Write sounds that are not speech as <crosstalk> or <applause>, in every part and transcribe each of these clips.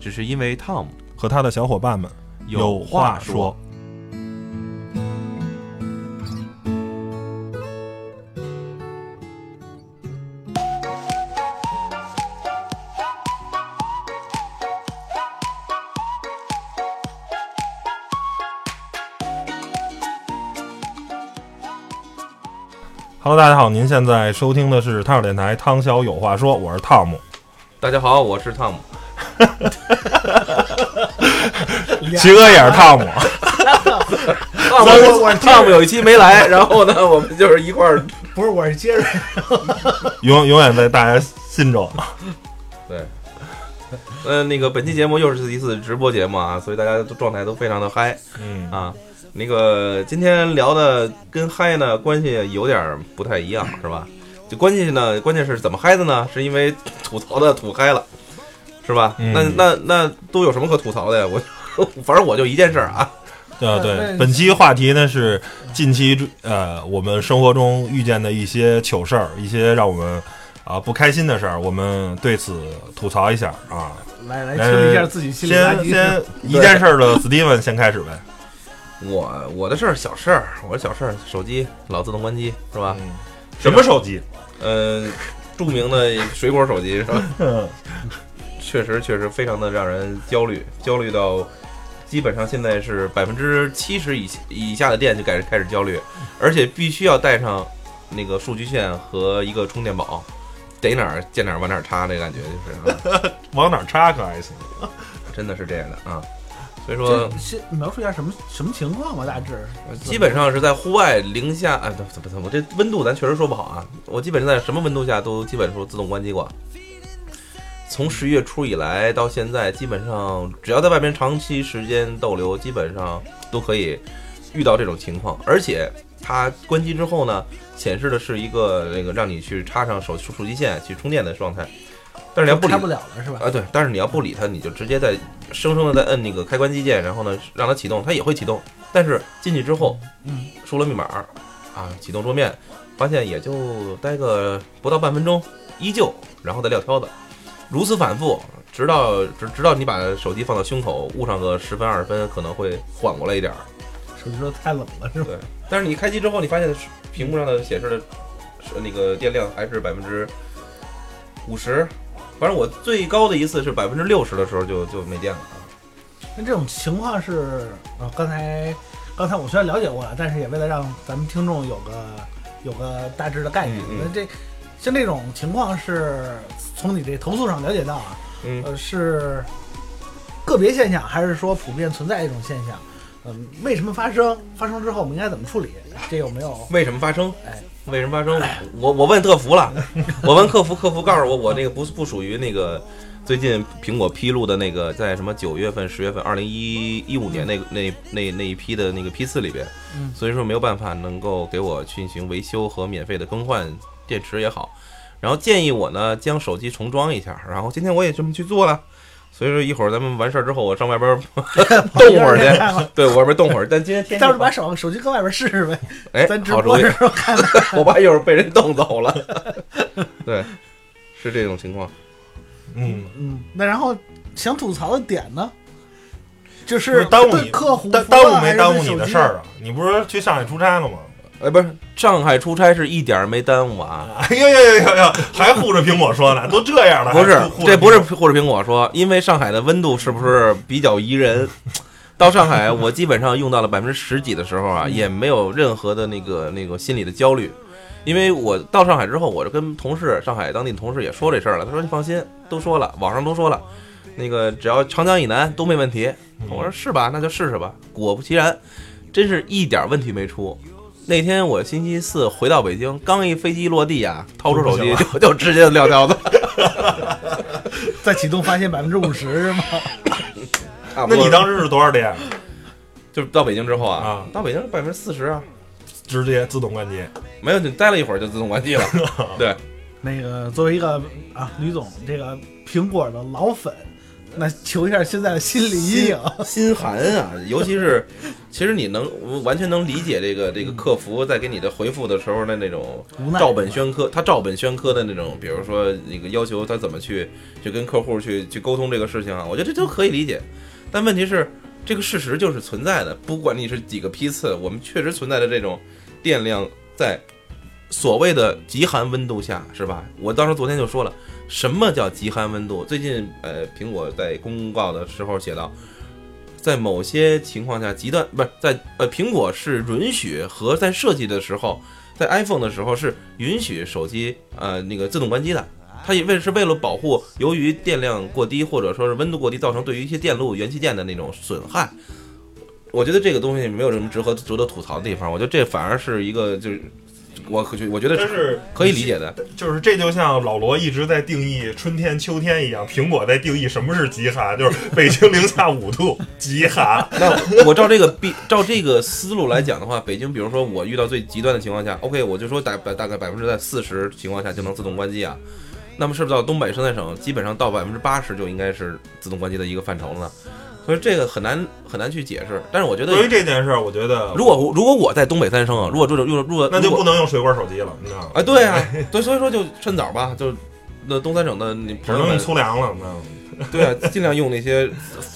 只是因为 Tom 和他的小伙伴们有话说。Hello，大家好，您现在收听的是汤小电台《汤小有话说》，我是汤姆。大家好，我是汤姆。<laughs> 齐哥也是汤姆，汤姆，我汤姆有一期没来，然后呢，我们就是一块儿。不是，我是杰瑞。<laughs> 永永远在大家心中。<laughs> 对，呃，那个本期节目又是一次直播节目啊，所以大家都状态都非常的嗨嗯啊。那个今天聊的跟嗨呢关系有点不太一样，是吧？就关键呢，关键是怎么嗨的呢？是因为吐槽的吐嗨了，是吧？嗯那那那都有什么可吐槽的呀？我 <laughs> 反正我就一件事儿啊，对对，本期话题呢是近期呃我们生活中遇见的一些糗事儿，一些让我们啊不开心的事儿，我们对此吐槽一下啊。来来清理一下自己心里。先先 <laughs> 一件事儿的 Steven 先开始呗。<laughs> 我我的事儿小事儿，我的小事儿，手机老自动关机是吧？嗯，什么手机？呃、著名的水果手机是吧？嗯确实确实非常的让人焦虑，焦虑到基本上现在是百分之七十以以下的店就开始开始焦虑，而且必须要带上那个数据线和一个充电宝，逮哪儿见哪儿往哪儿插，这感觉就是、啊、<laughs> 往哪儿插可还行？<laughs> 真的是这样的啊。所以说，先描述一下什么什么情况吧，大致。基本上是在户外零下，哎，不不不，我这温度咱确实说不好啊。我基本上在什么温度下都基本说自动关机过。从十月初以来到现在，基本上只要在外边长期时间逗留，基本上都可以遇到这种情况。而且它关机之后呢，显示的是一个那个让你去插上手手机线去充电的状态。但是你要不理插不了了是吧？啊，对，但是你要不理它，你就直接在生生的在摁那个开关机键，然后呢让它启动，它也会启动。但是进去之后，嗯，输了密码啊，启动桌面，发现也就待个不到半分钟，依旧，然后再撂挑子，如此反复，直到直直到你把手机放到胸口，捂上个十分二十分，可能会缓过来一点儿。手机说太冷了是吧？对，但是你开机之后，你发现屏幕上的显示的那个电量还是百分之五十，反正我最高的一次是百分之六十的时候就就没电了啊。那这种情况是啊，刚才刚才我虽然了解过了，但是也为了让咱们听众有个有个大致的概念。嗯嗯那这像这种情况是从你这投诉上了解到啊，嗯，呃，是个别现象，还是说普遍存在一种现象？嗯，为什么发生？发生之后我们应该怎么处理？这有没有？<laughs> 为什么发生？哎，为什么发生？我我问客服了，<laughs> 我问客服，客服告诉我，我那个不不属于那个最近苹果披露的那个在什么九月份、十月份、二零一一五年那个那那那一批的那个批次里边，嗯所以说没有办法能够给我进行维修和免费的更换电池也好，然后建议我呢将手机重装一下，然后今天我也这么去做了。所以说一会儿咱们完事儿之后，我上外边儿 <laughs> 动会儿去，对 <laughs> 我外边动会儿。但今天天气到时候把手手机搁外边试试呗，哎，咱直播的，时候看看。我怕一会儿被人冻走了。对，是这种情况。嗯，嗯，那然后想吐槽的点呢，就是是耽误你客户耽误没耽误你的事？儿啊？你不是去上海出差了吗？哎，不是，上海出差是一点儿没耽误啊。哎呀呀呀呀！还护着苹果说呢，都这样了，不是，这不是护着护着苹果说，因为上海的温度是不是比较宜人？<laughs> 到上海，我基本上用到了百分之十几的时候啊，也没有任何的那个那个心理的焦虑，因为我到上海之后，我就跟同事，上海当地的同事也说这事儿了。他说你放心，都说了，网上都说了，那个只要长江以南都没问题。我说是吧？那就试试吧。果不其然，真是一点问题没出。那天我星期四回到北京，刚一飞机落地啊，掏出手机就 <laughs> 就直接撂挑子。<laughs> 再启动发现百分之五十是吗？那你当时是多少电？就是到北京之后啊啊，到北京百分之四十啊，直接自动关机。没有，你待了一会儿就自动关机了。<laughs> 对，那个作为一个啊，吕总这个苹果的老粉，那求一下现在的心理阴影。心寒啊，尤其是，其实你能完全能理解这个这个客服在给你的回复的时候的那种照本宣科，他照本宣科的那种，比如说那个要求他怎么去去跟客户去去沟通这个事情啊，我觉得这都可以理解。但问题是，这个事实就是存在的，不管你是几个批次，我们确实存在的这种电量在所谓的极寒温度下，是吧？我当时昨天就说了，什么叫极寒温度？最近呃，苹果在公告的时候写到。在某些情况下，极端不是在呃，苹果是允许和在设计的时候，在 iPhone 的时候是允许手机呃那个自动关机的。它也为是为了保护由于电量过低或者说是温度过低造成对于一些电路元器件的那种损害。我觉得这个东西没有什么值得值得吐槽的地方，我觉得这反而是一个就是我可我觉得但是可以理解的。就是这就像老罗一直在定义春天、秋天一样，苹果在定义什么是极寒，就是北京零下五度，极寒。<laughs> 那我照这个比照这个思路来讲的话，北京，比如说我遇到最极端的情况下，OK，我就说大大概百分之在四十情况下就能自动关机啊。那么是不是到东北生态省，基本上到百分之八十就应该是自动关机的一个范畴了呢？所以这个很难很难去解释。但是我觉得对于，这件事儿，我觉得如果如果我在东北三生啊，如果这种如果如果那就不能用水果手机了，你知道吗？啊，对啊，<laughs> 对，所以说就趁早吧，就那东三省的你只能用粗粮了，你知道吗？<laughs> 对啊，尽量用那些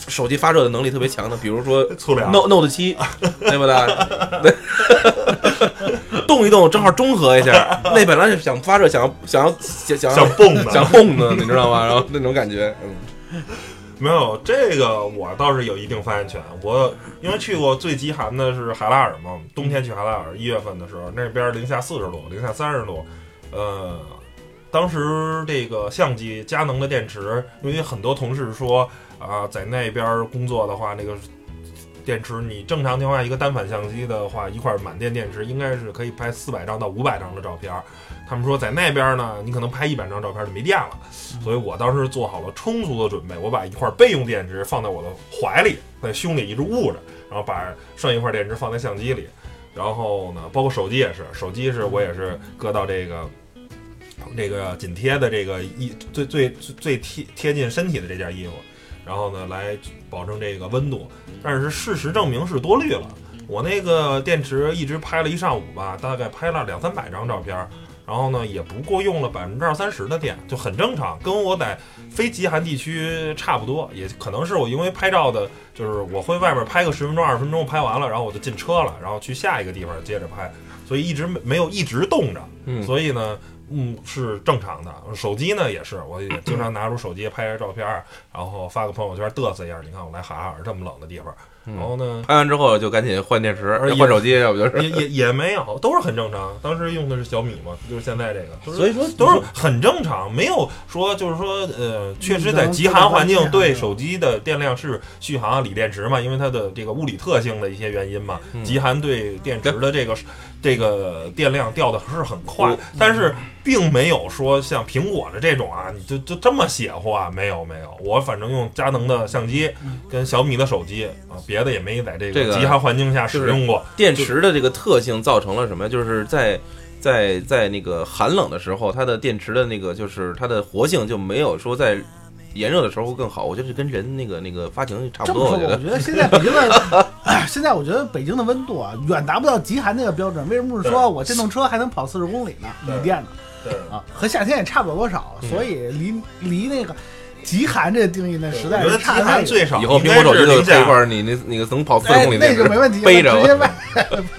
手机发热的能力特别强的，比如说 <laughs> 粗粮 Note Note 七，对不对？对，动一动正好中和一下。那本来是想发热，想要想要想想想蹦的，想蹦的，你知道吗？然后那种感觉，嗯，没有这个，我倒是有一定发言权。我因为去过最极寒的是海拉尔嘛，冬天去海拉尔，一月份的时候，那边零下四十度，零下三十度。呃，当时这个相机佳能的电池，因为很多同事说啊、在那边工作的话，那个电池你正常情况下一个单反相机的话，一块满电电池应该是可以拍四百张到五百张的照片儿。他们说在那边呢，你可能拍一百张照片就没电了。所以我当时做好了充足的准备，我把一块备用电池放在我的怀里，在胸里一直捂着，然后把剩一块电池放在相机里，然后呢，包括手机也是，手机是我也是搁到这个这个紧贴的这个衣最最最最贴贴近身体的这件衣服，然后呢来保证这个温度，但是事实证明是多虑了。我那个电池一直拍了一上午吧，大概拍了两三百张照片儿，然后呢也不过用了百分之二三十的电，就很正常，跟我在非极寒地区差不多。也可能是我因为拍照的，就是我会外边拍个十分钟二十分钟，拍完了，然后我就进车了，然后去下一个地方接着拍，所以一直没没有一直冻着，嗯所以呢。嗯，是正常的。手机呢也是，我也经常拿出手机拍拍照片儿，然后发个朋友圈嘚瑟一下。你看我来哈尔这么冷的地方，然后呢，拍完之后就赶紧换电池换手机，要不就是。也也也没有，都是很正常。当时用的是小米嘛，就是现在这个，所以说都是很正常，没有说就是说呃，确实在极寒环境对手机的电量是续航锂电池嘛，因为它的这个物理特性的一些原因嘛，嗯极寒对电池的这个这个电量掉的是很快，但是并没有说像苹果的这种啊，你就就这么邪乎啊？没有没有，我反正用佳能的相机跟小米的手机啊，别的也没在这这个个极寒环境下使用过。电池的这个特性造成了什么？就是在在在那个寒冷的时候，它的电池的那个就是它的活性就没有说在炎热的时候会更好。我觉得是跟人那个那个发情差不多。我我觉得觉得现在北京的，<laughs> 现在我觉得北京的温度啊，远达不到极寒那个标准。为什么是说我电动车还能跑四十公里呢？对锂电的对啊，和夏天也差不了多少，嗯所以离离那个极寒这个定义呢，实在我觉得极是差太远。寒最少以后苹果手机就是零下配一块你那那个能跑四公里，那就没问题，背着直接外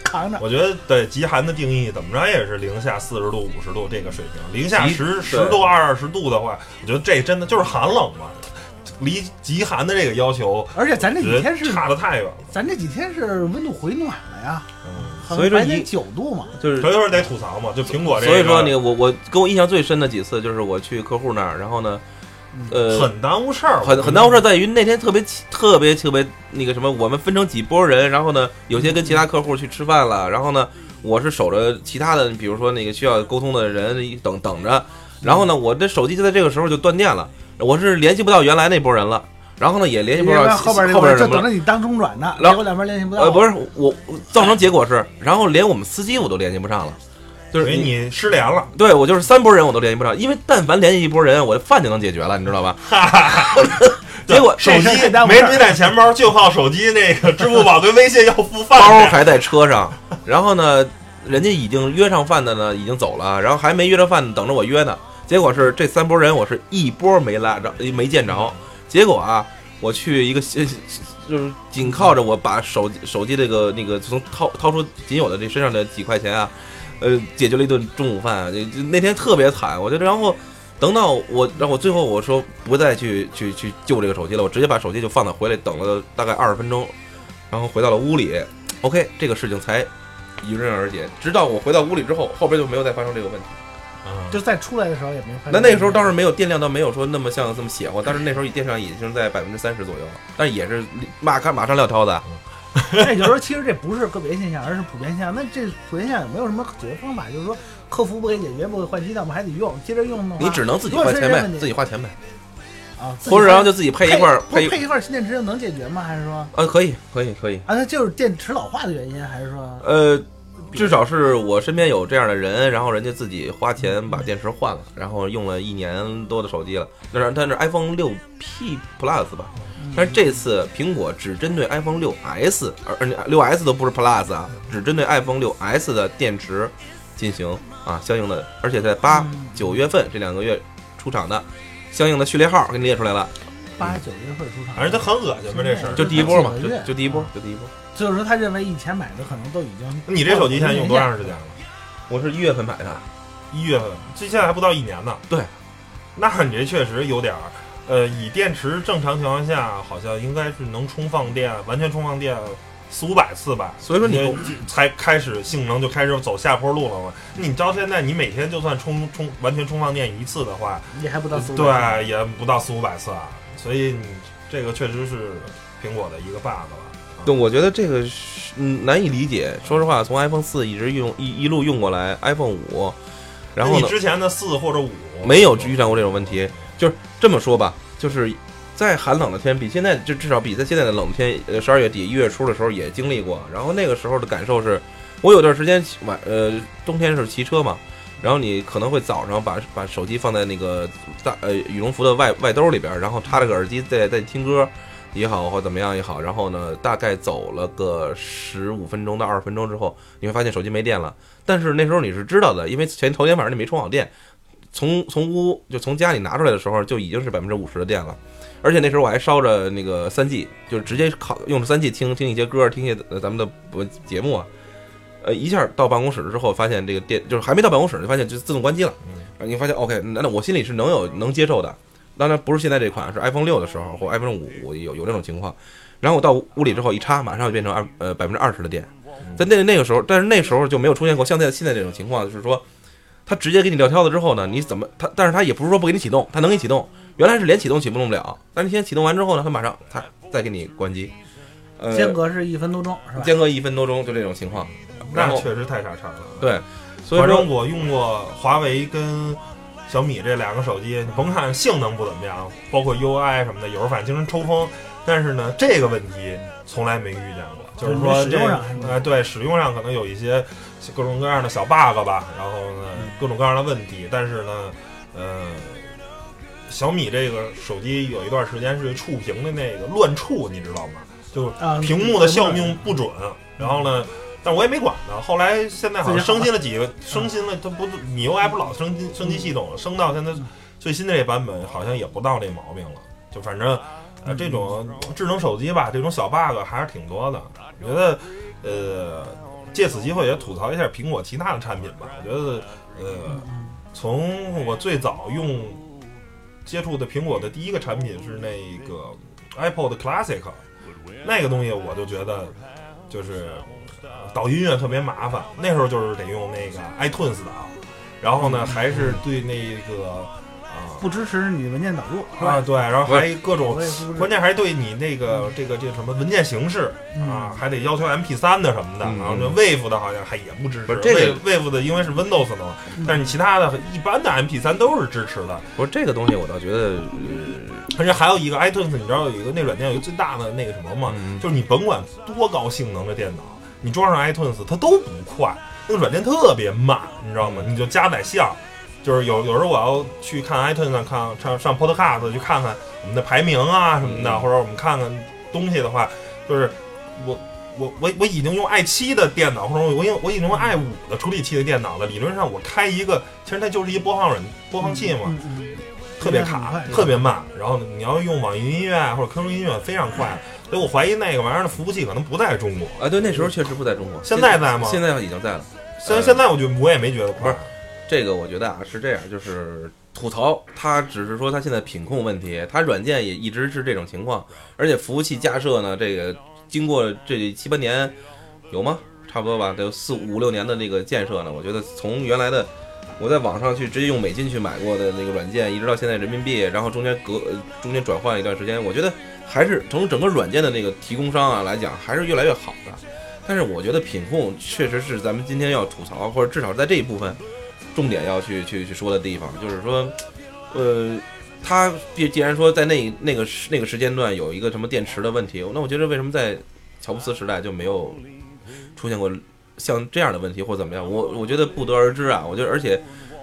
扛着。我觉得对极寒的定义怎么着也是零下四十度、五十度这个水平。零下十十度、二十度的话，我觉得这真的就是寒冷嘛。离极寒的这个要求，而且咱这几天是，差的太远了。咱这几天是温度回暖了呀，嗯，所以说白天一九度嘛。就是所以说得吐槽嘛，就苹果这个，所以说那个我我跟我印象最深的几次就是我去客户那儿，然后呢，呃，很耽误事儿，很很耽误事儿，在于那天特别特别特别那个什么，我们分成几拨人，然后呢，有些跟其他客户去吃饭了，然后呢，我是守着其他的，比如说那个需要沟通的人等等着，然后呢，我的手机就在这个时候就断电了，我是联系不到原来那拨人了。然后呢也联系不到后边这后边就等着你当中转呢，然后结果两边联系不到。呃，不是我我造成结果是，然后连我们司机我都联系不上了，就是等于你失联了。对我就是三波人我都联系不上，因为但凡联系一波人，我的饭就能解决了，你知道吧？<laughs> 结果手机这事儿太耽误事儿没没带钱包，就靠手机那个支付宝跟微信要付饭包。还在车上，然后呢，人家已经约上饭的呢，已经走了，然后还没约着饭，等着我约呢。结果是这三波人，我是一波没拉着，没见着。结果啊，我去一个就是紧靠着我把手机手机这个那个从掏掏出仅有的这身上的几块钱啊，呃，解决了一顿中午饭。就就那天特别惨，我觉得然后等到我，然后我最后我说不再去去去救这个手机了，我直接把手机就放在回来，等了大概二十分钟，然后回到了屋里。OK，这个事情才迎刃而解。直到我回到屋里之后，后边就没有再发生这个问题。啊就再出来的时候也没发现。那那个时候倒是没有电量，倒没有说那么像这么邪乎，但是那时候电量已经在百分之三十左右了，但是也是马看马上撂挑子。<laughs> 那也就是说，其实这不是个别现象，而是普遍现象。那这普遍现象有没有什么解决方法？就是说，客服不给解决，不给换机，但我们还得用，接着用的话，你只能自己花钱呗自己花钱呗，啊，或者然后就自己配一块儿配一不配一块儿新电池就能解决吗？还是说呃，可以可以可以，啊，那就是电池老化的原因，还是说呃。至少是我身边有这样的人，然后人家自己花钱把电池换了，然后用了一年多的手机了。那是它是 iPhone 六 P Plus 吧？但是这次苹果只针对 iPhone 六 S，而而六 S 都不是 Plus 啊，只针对 iPhone 六 S 的电池进行啊相应的，而且在八嗯九月份这两个月出厂的相应的序列号给你列出来了，八九月份出厂？反正他很恶心吧这事儿。就第一波嘛，就就第一波，就第一波。就是说，他认为以前买的可能都已经。你这手机现在用多长时间了？我是一月份买的，一月份，这现在还不到一年呢。对，那你这确实有点儿，呃，以电池正常情况下，好像应该是能充放电，完全充放电四五百次吧。所以说你才开始性能就开始走下坡路了嘛。你到现在，你每天就算充充完全充放电一次的话，也还不到四五。对，也不到四五百次啊。所以你这个确实是苹果的一个 bug 了。对，我觉得这个是嗯难以理解。说实话，从 iPhone 四一直用一一路用过来，iPhone 五，然后你之前的四或者五没有遇上过这种问题。就是这么说吧，就是在寒冷的天，比现在就至少比在现在的冷天，呃，十二月底一月初的时候也经历过。然后那个时候的感受是，我有段时间晚呃冬天是骑车嘛，然后你可能会早上把把手机放在那个大呃羽绒服的外外兜里边，然后插着个耳机在在听歌。也好，或怎么样也好，然后呢，大概走了个十五分钟到二十分钟之后，你会发现手机没电了。但是那时候你是知道的，因为前头天晚上你没充好电，从从屋就从家里拿出来的时候就已经是百分之五十的电了，而且那时候我还烧着那个三 G，就是直接靠用三 G 听听一些歌，听一些呃咱们的呃节目啊。呃，一下到办公室之后，发现这个电就是还没到办公室，就发现就自动关机了。你发现 OK，那那我心里是能有能接受的。当然不是现在这款，是 iPhone 六的时候或 iPhone 五有有这种情况。然后我到屋里之后一插，马上就变成二呃百分之二十的电。在那那个时候，但是那时候就没有出现过像在现在这种情况，就是说它直接给你撂挑子之后呢，你怎么他？但是他也不是说不给你启动，他能给你启动。原来是连启动启动不了，但是你现在启动完之后呢，他马上他再给你关机。呃，间隔是一分多钟，是吧？间隔一分多钟就这种情况。那确实太傻叉了。对，所以说反正我用过华为跟小米这两个手机，你甭看性能不怎么样，包括 UI 什么的，有时候反正经常抽风，但是呢，这个问题从来没遇见过。就是说这呃，对使用上可能有一些各种各样的小 bug 吧，然后呢，各种各样的问题，但是呢，呃，小米这个手机有一段时间是触屏的那个乱触，你知道吗？就啊，屏幕的效命不准，然后呢，但我也没管它。后来现在好像自己好升级了几个，升新了，它不米 UI 不老升级升级系统，升到现在最新的这版本好像也不到这毛病了。就反正呃这种智能手机吧，这种小 bug 还是挺多的。我觉得呃借此机会也吐槽一下苹果其他的产品吧。我觉得呃从我最早用接触的苹果的第一个产品是那个 iPod Classic。那个东西我就觉得就是导音乐特别麻烦，那时候就是得用那个 iTunes 导，然后呢还是对那个呃不支持你文件导入，是吧？啊，对，然后还各种关键还对你那个这个这个什么文件形式啊，还得要求 MP 三的什么的，嗯然后那 Wave 的好像还也不支持。不是这个 Wave 的因为是 Windows 的嘛，嗯但是你其他的一般的 MP 三都是支持的。不是这个东西，我倒觉得，呃而且还有一个 iTunes，你知道有一个那软件有一个最大的那个什么吗？嗯就是你甭管多高性能的电脑，你装上 iTunes 它都不快，那个软件特别慢，你知道吗？你就加载项，就是有有时候我要去看 iTunes 上看上上 Podcast 去看看我们的排名啊什么的，嗯或者我们看看东西的话，就是我。我我我已经用 i 七的电脑，或者我用我已经用 i 五的处理器的电脑了。理论上我开一个，其实它就是一播放软播放器嘛，嗯嗯特别卡，特别慢。然后，你要用网易云音乐或者 QQ 音乐非常快，所以我怀疑那个玩意儿的服务器可能不在中国。啊，对，那时候确实不在中国，现在在吗现在已经在了。虽然现在我就我也没觉得快不是，这个我觉得啊是这样，就是吐槽，它只是说它现在品控问题，它软件也一直是这种情况，而且服务器架设呢，这个经过这七八年，有吗？差不多吧，得有四五六年的那个建设呢，我觉得从原来的。我在网上去直接用美金去买过的那个软件，一直到现在人民币，然后中间隔呃中间转换一段时间，我觉得还是从整个软件的那个提供商啊来讲，还是越来越好的。但是我觉得品控确实是咱们今天要吐槽，或者至少在这一部分重点要去去去说的地方，就是说，呃，他既既然说在那那个那个时间段有一个什么电池的问题，那我觉得为什么在乔布斯时代就没有出现过像这样的问题或怎么样？我我觉得不得而知啊。我觉得而且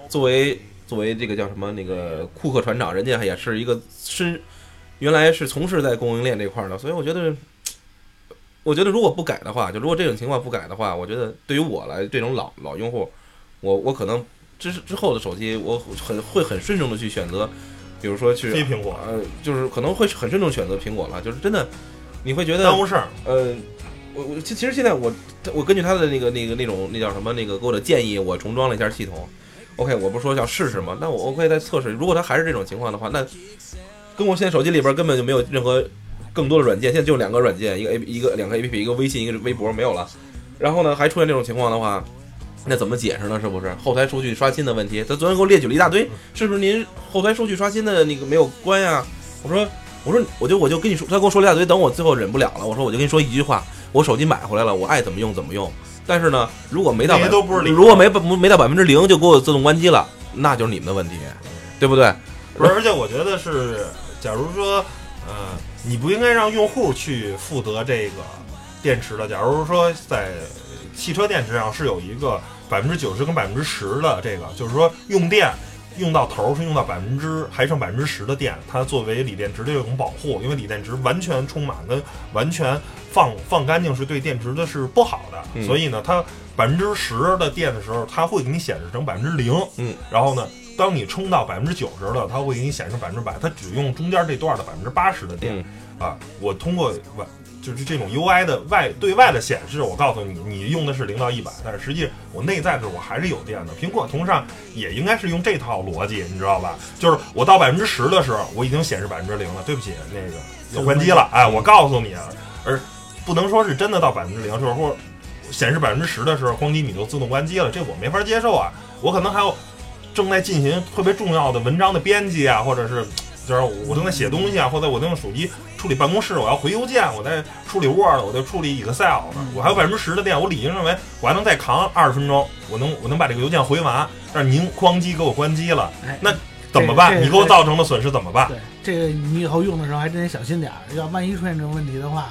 作为作为这个叫什么那个库克船长，人家也是一个身原来是从事在供应链这块儿的，所以我觉得。我觉得如果不改的话，就如果这种情况不改的话，我觉得对于我来这种老老用户，我我可能之之后的手机，我很会很慎重的去选择，比如说去非苹果呃，就是可能会很慎重选择苹果了，就是真的，你会觉得耽误事儿。呃，我我其其实现在我我根据他的那个那个那种那叫什么那个给我的建议，我重装了一下系统。OK，我不是说要试试吗？那我 OK 再测试，如果它还是这种情况的话，那跟我现在手机里边根本就没有任何更多的软件，现在就两个软件，一个 A 一个两个 APP，一个微信，一个微博没有了。然后呢，还出现这种情况的话，那怎么解释呢？是不是后台数据刷新的问题？他昨天给我列举了一大堆，是不是您后台数据刷新的那个没有关呀？我说我说我就我就跟你说，他跟我说了一大堆，等我最后忍不了了，我说我就跟你说一句话，我手机买回来了，我爱怎么用怎么用。但是呢，如果没到那些都不是如果没没到百分之零就给我自动关机了，那就是你们的问题，对不对？不是，而且我觉得是，假如说，呃，你不应该让用户去负责这个电池的。假如说在汽车电池上是有一个百分之九十跟百分之十的这个，就是说用电用到头儿是用到百分之还剩百分之十的电，它作为锂电池的一种保护，因为锂电池完全充满跟完全放放干净是对电池的是不好的，嗯所以呢，它百分之十的电的时候，它会给你显示成百分之零，嗯，然后呢。当你充到百分之九十了，它会给你显示百分之百，它只用中间这段的百分之八十的电、嗯啊。我通过外就是这种 UI 的外对外的显示，我告诉你，你用的是零到一百，但是实际我内在的时候我还是有电的。苹果同上也应该是用这套逻辑，你知道吧？就是我到百分之十的时候，我已经显示百分之零了，对不起，那个要关机了，哎，我告诉你啊，而不能说是真的到百分之零，就是或显示百分之十的时候，咣叽你就自动关机了，这我没法接受啊。我可能还有正在进行特别重要的文章的编辑啊，或者是就是我正在写东西啊，或者我在用手机处理办公室，我要回邮件，我在处理 Word，我在处理 Excel，我还有百分之十的电，我理应认为我还能再扛二十分钟，我能我能把这个邮件回完，但是您哐叽给我关机了，哎，那怎么办？你给我造成的损失怎么办？对这个你以后用的时候还真得小心点儿，要万一出现这种问题的话，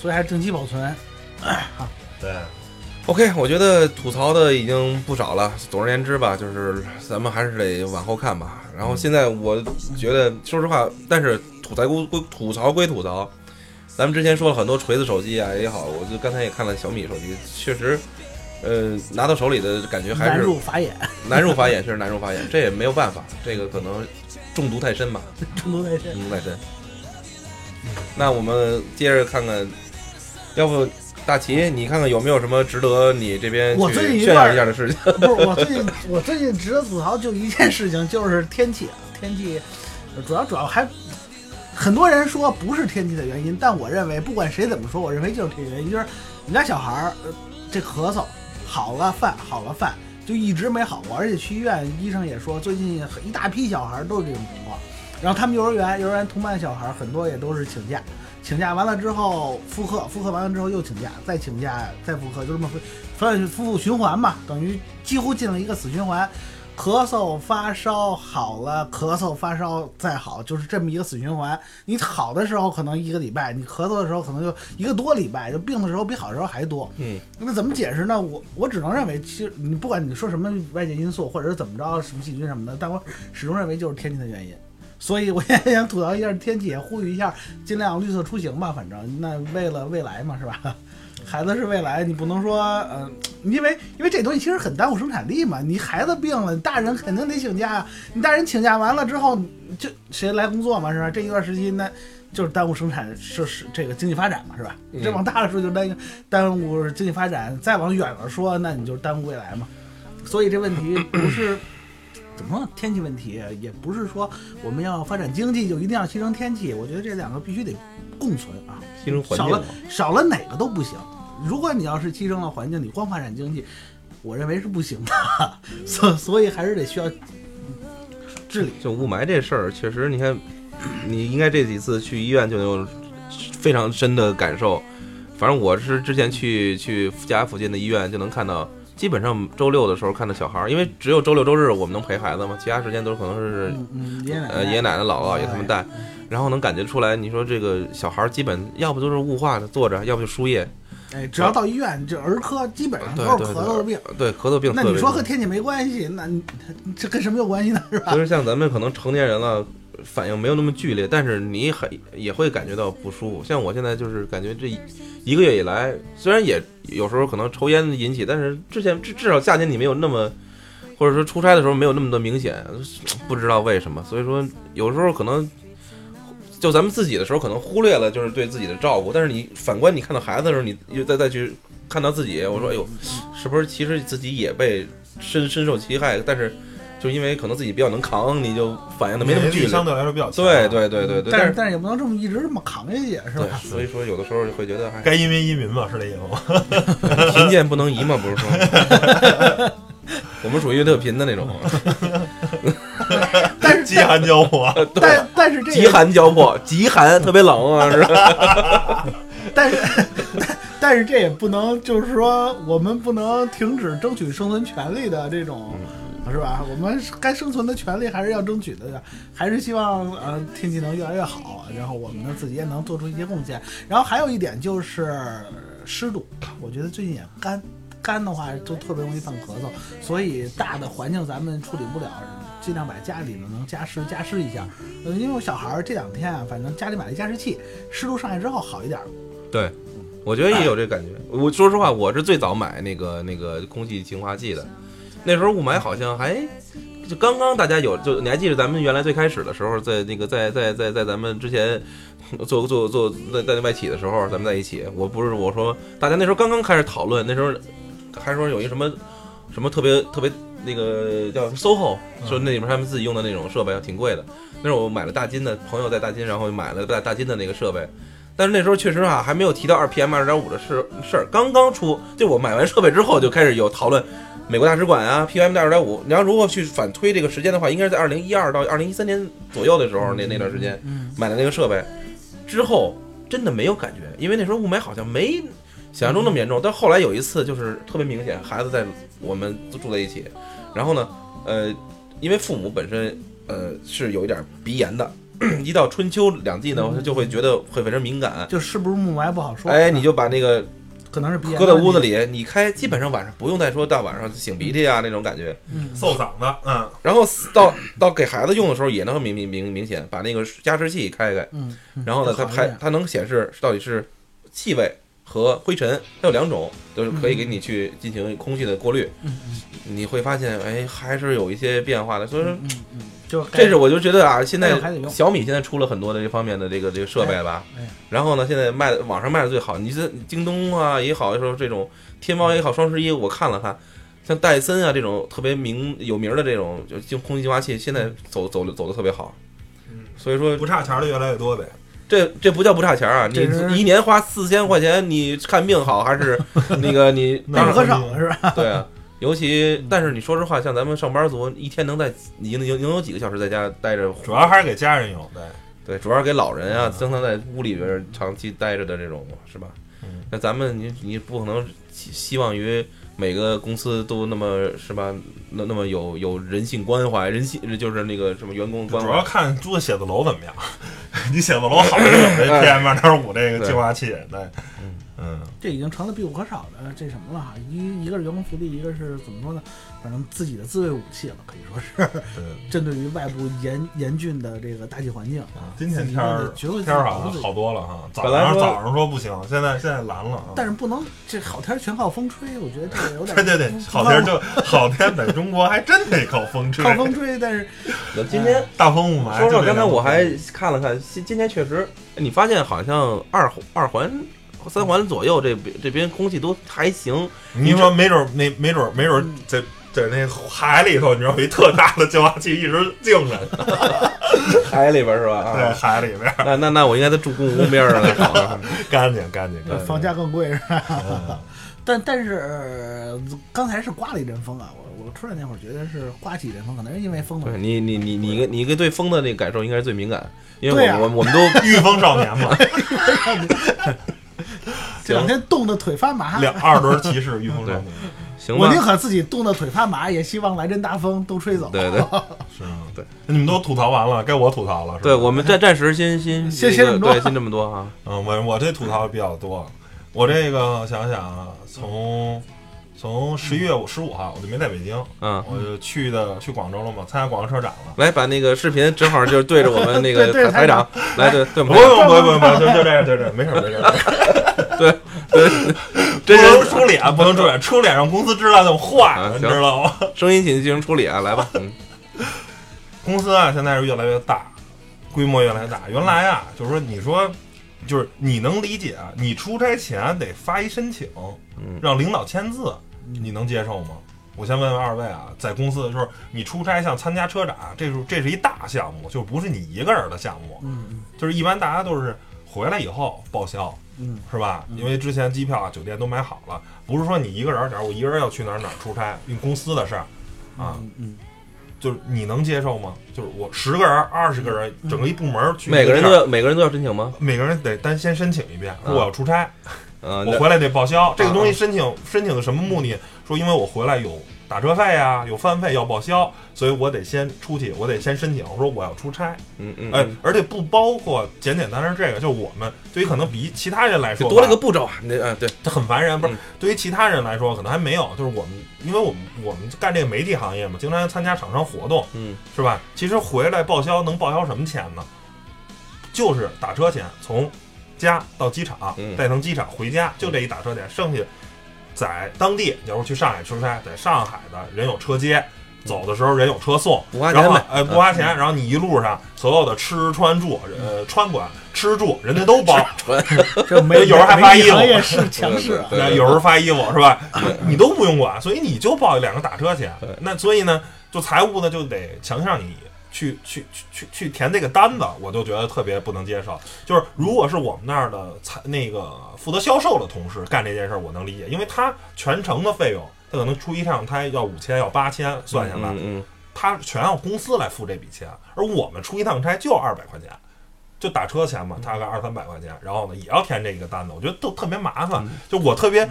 所以还是定期保存。<clears throat> 对，OK，我觉得吐槽的已经不少了。总而言之吧，就是咱们还是得往后看吧。然后现在我觉得，说实话，但是吐槽归归吐槽归吐槽，咱们之前说了很多锤子手机啊也好，我就刚才也看了小米手机，确实，呃，拿到手里的感觉还是难是入法眼，难入法眼，确实难入法眼，这也没有办法，这个可能中毒太深吧。<laughs> 中毒太深。中毒太深。那我们接着看看，要不大齐，你看看有没有什么值得你这边我最近一段耀一下的事情？不是我最近，我最近值得吐槽就一件事情，就是天气。天气主要主要还很多人说不是天气的原因，但我认为不管谁怎么说，我认为就是天气原因。就是你家小孩儿、呃这咳嗽好了犯好了犯就一直没好过，而且去医院医生也说最近一大批小孩儿都是这种情况然后他们幼儿园，幼儿园同班小孩儿很多也都是请假，请假完了之后复课，复课完了之后又请假，再请假，再复课，就这么反反复复循环嘛，等于几乎进了一个死循环。咳嗽发烧好了，咳嗽发烧再好，就是这么一个死循环。你好的时候可能一个礼拜，你咳嗽的时候可能就一个多礼拜，就病的时候比好的时候还多。嗯，那怎么解释呢？我我只能认为，其实你不管你说什么外界因素，或者是怎么着，什么细菌什么的，但我始终认为就是天气的原因。所以我也想吐槽一下天气，也呼吁一下，尽量绿色出行吧。反正那为了未来嘛，是吧？<laughs> 孩子是未来，你不能说，嗯、因为因为这东西其实很耽误生产力嘛。你孩子病了，你大人肯定得请假呀。你大人请假完了之后，就谁来工作嘛，是吧？这一段时期那就是耽误生产是是这个经济发展嘛，是吧？嗯这往大了说就耽耽误经济发展，再往远了说，那你就耽误未来嘛。所以这问题不是怎么说？天气问题，也不是说我们要发展经济就一定要牺牲天气。我觉得这两个必须得共存啊。牺牲环少了境。少了哪个都不行。如果你要是牺牲了环境，你光发展经济，我认为是不行的。<laughs> 所所以还是得需要治理。就雾霾这事儿，确实，你看，你应该这几次去医院就有非常深的感受。反正我是之前去去家附近的医院就能看到，基本上周六的时候看到小孩儿，因为只有周六周日我们能陪孩子嘛，其他时间都可能是嗯嗯，爷爷奶奶呃爷爷奶奶姥姥爷他们带，然后能感觉出来，你说这个小孩儿基本要不就是雾化的坐着，要不就输液，哎，只要到医院，这儿科基本上都是咳嗽的病。对咳嗽病。那你说和天气没关系，那这跟什么有关系呢？是吧？就是像咱们可能成年人了，反应没有那么剧烈，但是你很也会感觉到不舒服。像我现在就是感觉这一个月以来，虽然也有时候可能抽烟引起，但是之前至至少夏天你没有那么，或者说出差的时候没有那么的明显，不知道为什么。所以说有时候可能。就咱们自己的时候，可能忽略了就是对自己的照顾，但是你反观你看到孩子的时候，你又再再去看到自己，我说哎呦，是不是其实自己也被深深受其害？但是就因为可能自己比较能扛，你就反应的没那么剧烈。相对来说比较强。对对对对对，但是是但是也不能这么一直这么扛下去，是吧？对，所以说有的时候会觉得还该移民移民嘛，是这意思吗？<laughs> 贫贱不能移嘛，不是说。我们属于特贫的那种，但是 <laughs> 饥寒交迫，<laughs> 但但是这极寒交迫，极寒特别冷啊，是吧？但是，但是这也不能，就是说，我们不能停止争取生存权利的这种，是吧？我们该生存的权利还是要争取的，还是希望呃天气能越来越好，然后我们呢自己也能做出一些贡献。然后还有一点就是湿度，我觉得最近也干。干的话就特别容易犯咳嗽，所以大的环境咱们处理不了，尽量把家里呢能加湿加湿一下。呃，因为我小孩儿这两天啊，反正家里买了加湿器，湿度上来之后好一点儿。对，我觉得也有这感觉。我说实话，我是最早买那个那个空气净化器的，那时候雾霾好像还就刚刚大家有，就你还记得咱们原来最开始的时候，在那个在在在在咱们之前做做做在在外企的时候，咱们在一起，我不是我说大家那时候刚刚开始讨论，那时候还说有一什么什么特别特别那个叫 SOHO，说那里面他们自己用的那种设备挺贵的。那时候我买了大金的，朋友在大金，然后买了大大金的那个设备。但是那时候确实啊，还没有提到二 PM 二点五的事事儿，刚刚出。就我买完设备之后，就开始有讨论美国大使馆啊，PM 二点五。你要如果去反推这个时间的话，应该是在二零一二到二零一三年左右的时候，那那段时间嗯，买的那个设备之后，真的没有感觉，因为那时候雾霾好像没想象中那么严重。但后来有一次就是特别明显，孩子在我们住在一起，然后呢，呃，因为父母本身呃是有一点鼻炎的。<clears throat> 一到春秋两季呢，他就会觉得会非常敏感，就是不是雾霾不好说。哎，你就把那个可能是鼻炎搁在屋子，里，你开，基本上晚上不用再说到晚上擤鼻涕啊那种感觉。嗯，嗽嗓子，嗯，然后到到给孩子用的时候也能明明明明显，把那个加湿器开开，嗯，嗯然后呢，它拍就好一点。它能显示到底是气味和灰尘，它有两种，就是可以给你去进行空气的过滤。嗯嗯你会发现，哎，还是有一些变化的。所以说，嗯嗯，就这是我就觉得啊，现在小米现在出了很多的这方面的这个这个设备吧。然后呢，现在卖的网上卖的最好，你是京东啊也好，说这种天猫也好，双十一我看了看，像戴森啊这种特别名有名的这种就净空气净化器，现在走走走的特别好。嗯所以说不差钱的越来越多呗。这这不叫不差钱啊！你一年花四千块钱，你看病好还是 <laughs> 那个你那是可少是吧？对啊，尤其，但是你说实话，像咱们上班族，一天能在你能能能有几个小时在家待着？主要还是给家人用，对，对，主要是给老人啊，经常在屋里边长期待着的这种，是吧？嗯那咱们你你不可能希希望于每个公司都那么是吧？那那么有有人性关怀，人性就是那个什么员工关主要。看租的写字楼怎么样。<laughs> 你写字楼好就有这 PM 二点五这个净化器，对，嗯，这已经成了必不可少的这什么了哈。一一个是员工福利，一个是怎么说呢？反正自己的自卫武器了，可以说是对。针对于外部严严峻的这个大气环境啊。今天天儿绝对天儿好像好多了哈，早本来说上早上说不行，现在现在蓝了啊。但是不能这好天全靠风吹，我觉得这个有点 <laughs> 对对对，好天就好天，在中国还真得靠风吹，靠风吹，但是今天大风雾霾。说说，就得刚才我还看了看，今今天确实，哎你发现好像二二环、三环左右这边这边空气都还行。你说没准儿没没准儿没准在在那海里头，你知道有一特大的净化器一直净着，<laughs> 海里边是吧？在啊，海里边儿那那那我应该在住故宫边上那好。<laughs> 干净干净干净。房价更贵是吧？嗯 <laughs> 但但是、呃刚才是刮了一阵风啊，我我出来那会儿觉得是刮起一阵风，可能是因为风你你你你个你一个对风的那个感受应该是最敏感，因为我我们都御风少年嘛，这两天冻得腿发麻。两二轮骑士御风少年行吧我宁。可自己冻得腿发麻，也希望来阵大风都吹走。对对 <laughs> 是啊？对，你们都吐槽完了，该我吐槽了，是吧？对，我们暂暂时先先先这个先这么多对，先这么多哈。<laughs> 嗯，我我这吐槽比较多，我这个想想啊，从从十一月十五号我就没在北京，嗯，我就去的去广州了嘛，参加广州车展了。来把那个视频正好就是对着我们那个 <laughs> 台台长，来对对我不用不用不用不用，就就这样就这样，没事没事。<laughs> 对对，不真人能出脸，不能出脸，出脸让公司知道就坏了，你知道吗？<laughs> 声音请进行处理啊，来吧。<laughs> 嗯公司啊，现在是越来越大，规模越来越大。原来啊，就是说，你说，就是你能理解啊，你出差前得发一申请，嗯让领导签字，你能接受吗？我先问问二位啊，在公司的时候，你出差像参加车展，这是这是一大项目，就不是你一个人的项目，嗯嗯就是一般大家都是回来以后报销，嗯，是吧？因为之前机票啊、酒店都买好了，不是说你一个人，假如我一个人要去哪儿哪儿出差，因为公司的事儿啊，嗯。嗯，就是你能接受吗？就是我十个人、二十个人，整个一部门去，每个人都要每个人都要申请吗？每个人得单先申请一遍，说我要出差，嗯，我回来得报销。这个东西啊申请申请的什么目的？说因为我回来有打车费啊，有饭费要报销，所以我得先出去，我得先申请，我说我要出差。嗯嗯，哎嗯，而且不包括简简单单这个，就我们对于可能比其他人来说多了个步骤啊。那嗯对，这很烦人，不是嗯？对于其他人来说，可能还没有，就是我们，因为我们我们干这个媒体行业嘛，经常参加厂商活动，嗯是吧？其实回来报销能报销什么钱呢？就是打车钱，从家到机场，嗯。再从机场回家，就这一打车钱，剩下在当地，假如去上海出差，在上海的人有车接。走的时候人有车送，然后不花钱呗。呃不花钱，然后你一路上所有的吃穿住，呃穿管吃住人家都包，<laughs> <laughs> 这没有时候还发衣服。是强势有人发衣服是吧？你 <laughs> 你都不用管，所以你就报两个打车钱。对。那所以呢，就财务呢就得强项你去去去去去填这个单子，我就觉得特别不能接受。就是如果是我们那儿的采那个负责销售的同事干这件事儿，我能理解，因为他全程的费用，他可能出一趟差要五千要八千算下来，嗯嗯他全要公司来付这笔钱，而我们出一趟差就二百块钱，就打车钱嘛，大概二三百块钱，然后呢也要填这个单子，我觉得都特别麻烦。就我特别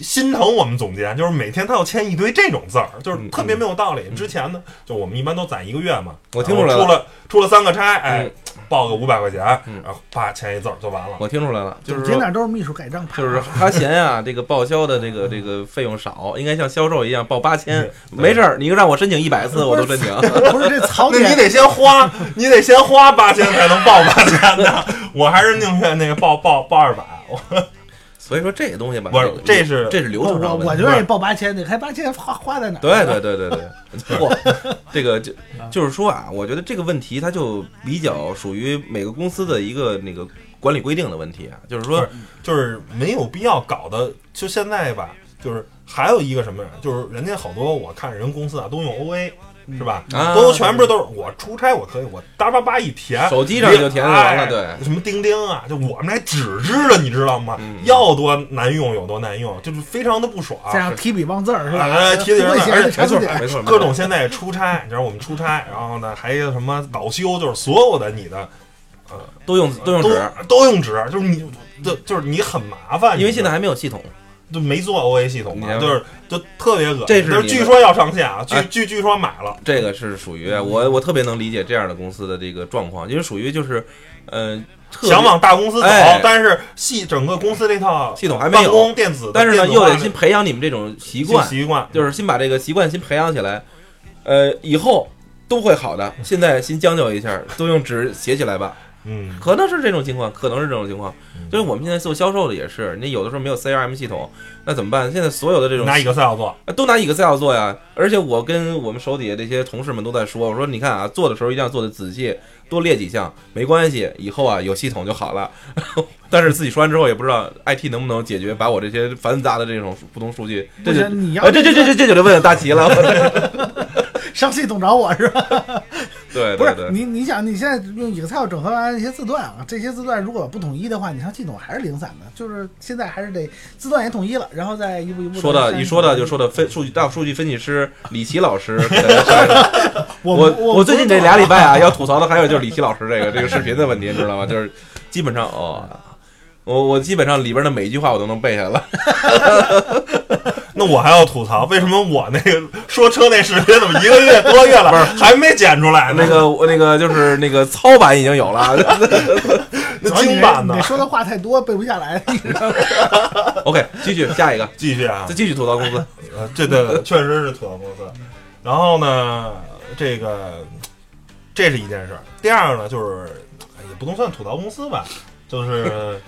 心疼我们总监，就是每天他要签一堆这种字儿，就是特别没有道理。之前呢，就我们一般都攒一个月嘛，我听出来了。出了出了三个差，哎，报个五百块钱，嗯。然后啪签一字儿就完了。我听出来了，就是总监那都是秘书盖章牌，就是他嫌啊，这个报销的这个这个费用少，应该像销售一样报八千，对没事儿，你让我申请一百次我都申请。<laughs> 不是这槽点，那你得先花，你得先花八千才能报八千的。我还是宁愿那个报报报二百。我 <laughs> 所以说这个东西吧，不是这是这是流程上的问题。我我就愿意报八千，你还八千花花在哪儿？对对对对对，不，这个就就是说啊，我觉得这个问题它就比较属于每个公司的一个那个管理规定的问题啊，就是说就是没有必要搞的。就现在吧，就是还有一个什么呀，就是人家好多我看人公司啊都用 OA，是吧？啊都全部都是我出差，我可以我叭叭叭一填，手机上就填完了哎对什么钉钉啊，就我们还纸质的，你知道吗？嗯要多难用有多难用，就是非常的不爽。加上提笔忘字儿是吧？哎提笔忘字儿。没错，各种现在出差，你知道我们出差，然后呢还有什么导修，就是所有的你的都用都用都纸，都用纸，就是你就就是你很麻烦，因为现在还还没有系统。就没做 OA 系统嘛，就是就特别恶心。这是据说要上线啊，据哎据据说买了，这个是属于我我特别能理解这样的公司的这个状况，因为属于就是，呃，想往大公司走哎，但是系整个公司这套系统还没办有，公电子但是呢又得先培养你们这种习惯，习惯，就是先把这个习惯先培养起来，呃，以后都会好的。现在先将就一下，都用纸写起来吧。嗯，可能是这种情况，可能是这种情况。嗯就是我们现在做销售的也是，你有的时候没有 CRM 系统，那怎么办？现在所有的这种拿 Excel 做，啊都拿 Excel 做呀。而且我跟我们手底下这些同事们都在说，我说你看啊，做的时候一定要做的仔细，多列几项，没关系，以后啊有系统就好了。<laughs> 但是自己说完之后，也不知道 IT 能不能解决，把我这些繁杂的这种不同数据，这就是你要啊，这这这这这就得问问大齐了。<laughs> 上系统找我是吧？不是对对对，你，你想你现在用 Excel 整合完一些字段啊，这些字段如果不统一的话，你上系统还是零散的，就是现在还是得字段也统一了，然后再一步一步说到删一说的就说的分数据大数据分析师李琦老师 <laughs> 我我我最近这俩礼拜啊，要吐槽的还有就是李琦老师这个这个视频的问题，你知道吗？就是基本上哦，我我基本上里边的每一句话我都能背下来了。<laughs> 那我还要吐槽，为什么我那个说车那视频怎么一个月多月了，还没剪出来呢？那个我那个就是那个糙版已经有了。<laughs> 精版的你，说的话太多，背不下来。你知道吗 <laughs> <laughs> OK，继续下一个，继续啊再，继续吐槽公司。呃，这个确实是吐槽公司。然后呢，这个这是一件事儿。第二个呢，就是哎也不能算吐槽公司吧，就是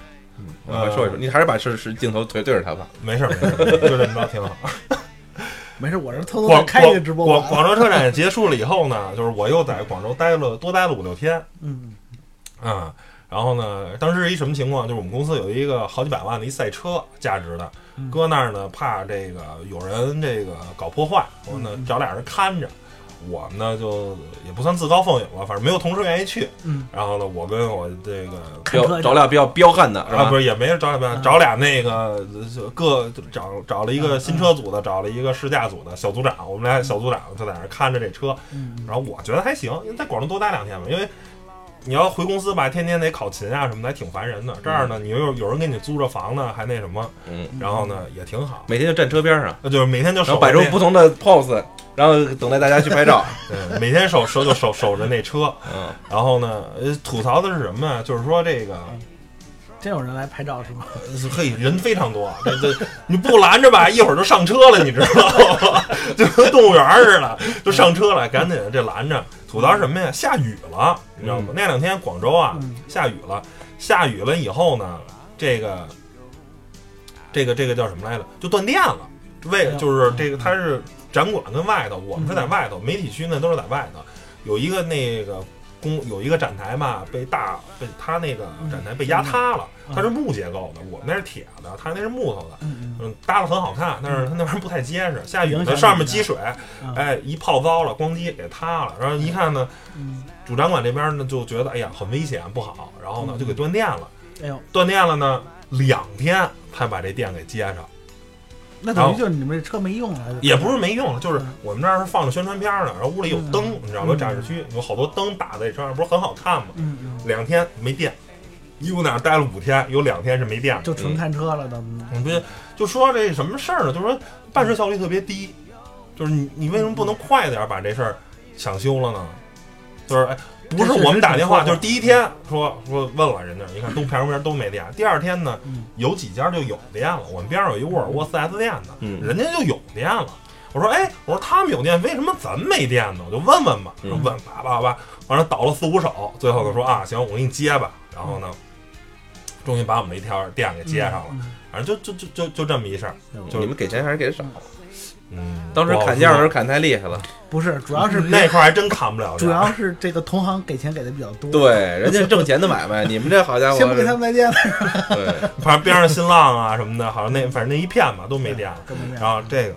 我来说一说，你还是把是是镜头对对着他吧。没事就这么着挺好。<laughs> 没事，我是偷偷广开一个直播广。广州车展结束了以后呢，就是我又在广州待了多待了五六天嗯，啊。然后呢，当时一什么情况？就是我们公司有一个好几百万的一赛车价值的，嗯搁那儿呢，怕这个有人这个搞破坏，我呢嗯找俩人看着。我们呢就也不算自告奋勇吧，反正没有同事愿意去。嗯，然后呢，我跟我这个找俩比较彪悍的啊，不？是也没人找俩嗯找俩那个各找找了一个新车组的，找了一个试驾组的小组长，我们俩小组长就在那看着这车，嗯然后我觉得还行，因为在广州多待两天嘛，因为你要回公司吧，天天得考勤啊什么的，还挺烦人的。这儿呢，你又有有人给你租着房呢，还那什么，嗯，然后呢也挺好，每天就站车边上，那就是每天就然后摆出不同的 pose，然后等待大家去拍照。<laughs> 对，每天守守就守守着那车，嗯，然后呢，呃，吐槽的是什么呀？就是说这个。真有人来拍照是吗？嘿，人非常多，这这你不拦着吧，<laughs> 一会儿就上车了，你知道吗？<laughs> 就跟动物园似的，就上车了，赶紧这拦着。吐槽什么呀？下雨了，你知道吗？嗯那两天广州啊嗯下雨了，下雨了以后呢，这个这个这个叫什么来着？就断电了。为就是这个，它是展馆跟外头，我们是在外头，媒体区呢都是在外头。有一个那个公有一个展台嘛，被大被他那个展台被压塌了，嗯。它是木结构的，我们那是铁的，他那是木头的。嗯嗯，搭的很好看，但是它那玩意儿不太结实，下雨影响呢上面积水，嗯哎，一泡糟了，咣叽给塌了。然后一看呢，嗯，主展馆这边呢就觉得哎呀很危险不好，然后呢嗯。就给断电了。哎呦，断电了呢，两天才把这电给接上，那等于就是你们这车没用了，也不是没用，就是嗯我们这儿是放着宣传片呢，然后屋里有灯，你知道吗？嗯展示区有好多灯打在车上，不是很好看吗？嗯嗯，两天没电，一共在那儿待了五天，有两天是没电的。就纯看车了都。嗯，不是，就说这什么事儿呢？就是说办事效率特别低，就是你你为什么不能快点儿把这事儿抢修了呢？就是哎，不是我们打电话，就是第一天说说问了人家，一看东旁边都没电，第二天呢嗯有几家就有电了，我们边上有一沃尔沃 4S 店的，嗯人家就有电了。我说哎，我说他们有电，为什么咱没电呢？我就问问吧，嗯问叭叭叭，完了倒了四五手，最后就说啊，行，我给你接吧。然后呢，终于把我们那条电给接上了。嗯反正就就就就就这么一事儿。就你们给钱还是给的少？嗯，当时砍价的时候砍太厉害了。不是，主要是那块儿还真砍不了价。主要是这个同行给钱给的比较多。，对，人家挣钱的买卖，你们这好家伙，先不给他们再见了，对，<laughs> 反正边上新浪啊什么的，好像那反正那一片吧都没电了。然后这个，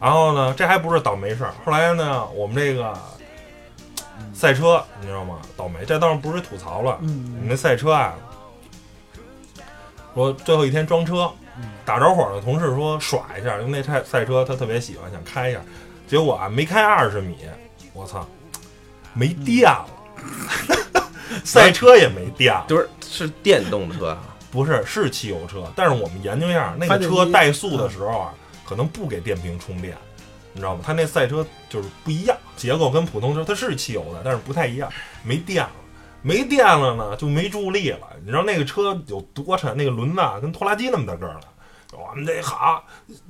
然后呢，这还不是倒霉事儿。后来呢，我们这个赛车，你知道吗？倒霉，这当然不是吐槽了。我们嗯那赛车啊，说最后一天装车，嗯打着火的同事说耍一下，因为那赛赛车他特别喜欢，想开一下。结果啊，没开二十米，我操，没电了，<laughs> 赛车也没电了。就是是电动车啊，不是，是汽油车，但是我们研究一下，那个车怠速的时候啊，可能不给电瓶充电，你知道吗？它那赛车就是不一样，结构跟普通车它是汽油的，但是不太一样，没电了。没电了呢，就没助力了。你知道那个车有多沉？那个轮子啊，跟拖拉机那么大个儿了。我们这好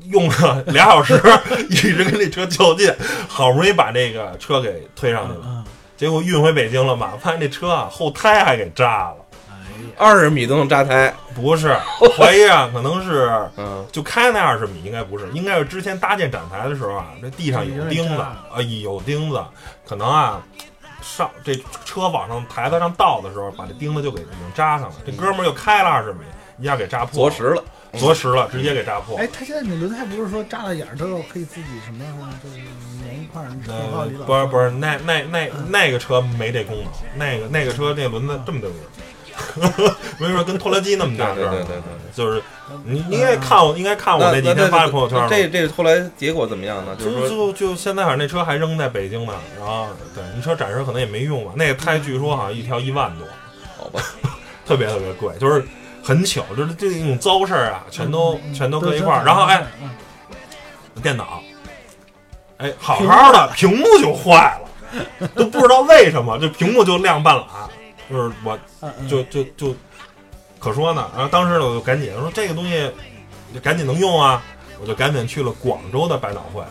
用了俩小时，<laughs> 一直跟这车较劲，好不容易把这个车给推上去了。嗯，结果运回北京了嘛，发现这车啊后胎还给炸了。哎呀，二十米都能扎胎。不是，<laughs> 怀疑啊，可能是嗯，就开那二十米，应该不是，应该是之前搭建展台的时候啊，这地上有钉子，啊，有钉子，可能啊，上这车往上台子上倒的时候，把这钉子就给已经扎上了。这哥们儿又开了二十米，一下给扎破了，着实了。着实了，直接给扎破。哎，他现在那轮胎不是说扎了眼儿之后可以自己什么，就是粘一块儿，你广告呃里老，不是不是，那那那那个车没这功能，那个那个车那轮子这么大个儿，<laughs> 没说跟拖拉机那么大个儿，对对对对。就是你你应该看我，应该看我那那几天发的朋友圈。这这后来结果怎么样呢？就就是就就现在好像那车还扔在北京呢，然后对你车暂时可能也没用吧，那个胎据说好像一条一万多，好吧，特别特别贵，就是很巧，就是这种糟事儿啊，全都嗯全都搁一块儿，然后哎，嗯电脑，哎，好好的屏幕就坏了，都不知道为什么，这屏幕就亮半拉，就是我就就就可说呢。然后当时呢，我就赶紧说这个东西就赶紧能用啊，我就赶紧去了广州的百脑汇。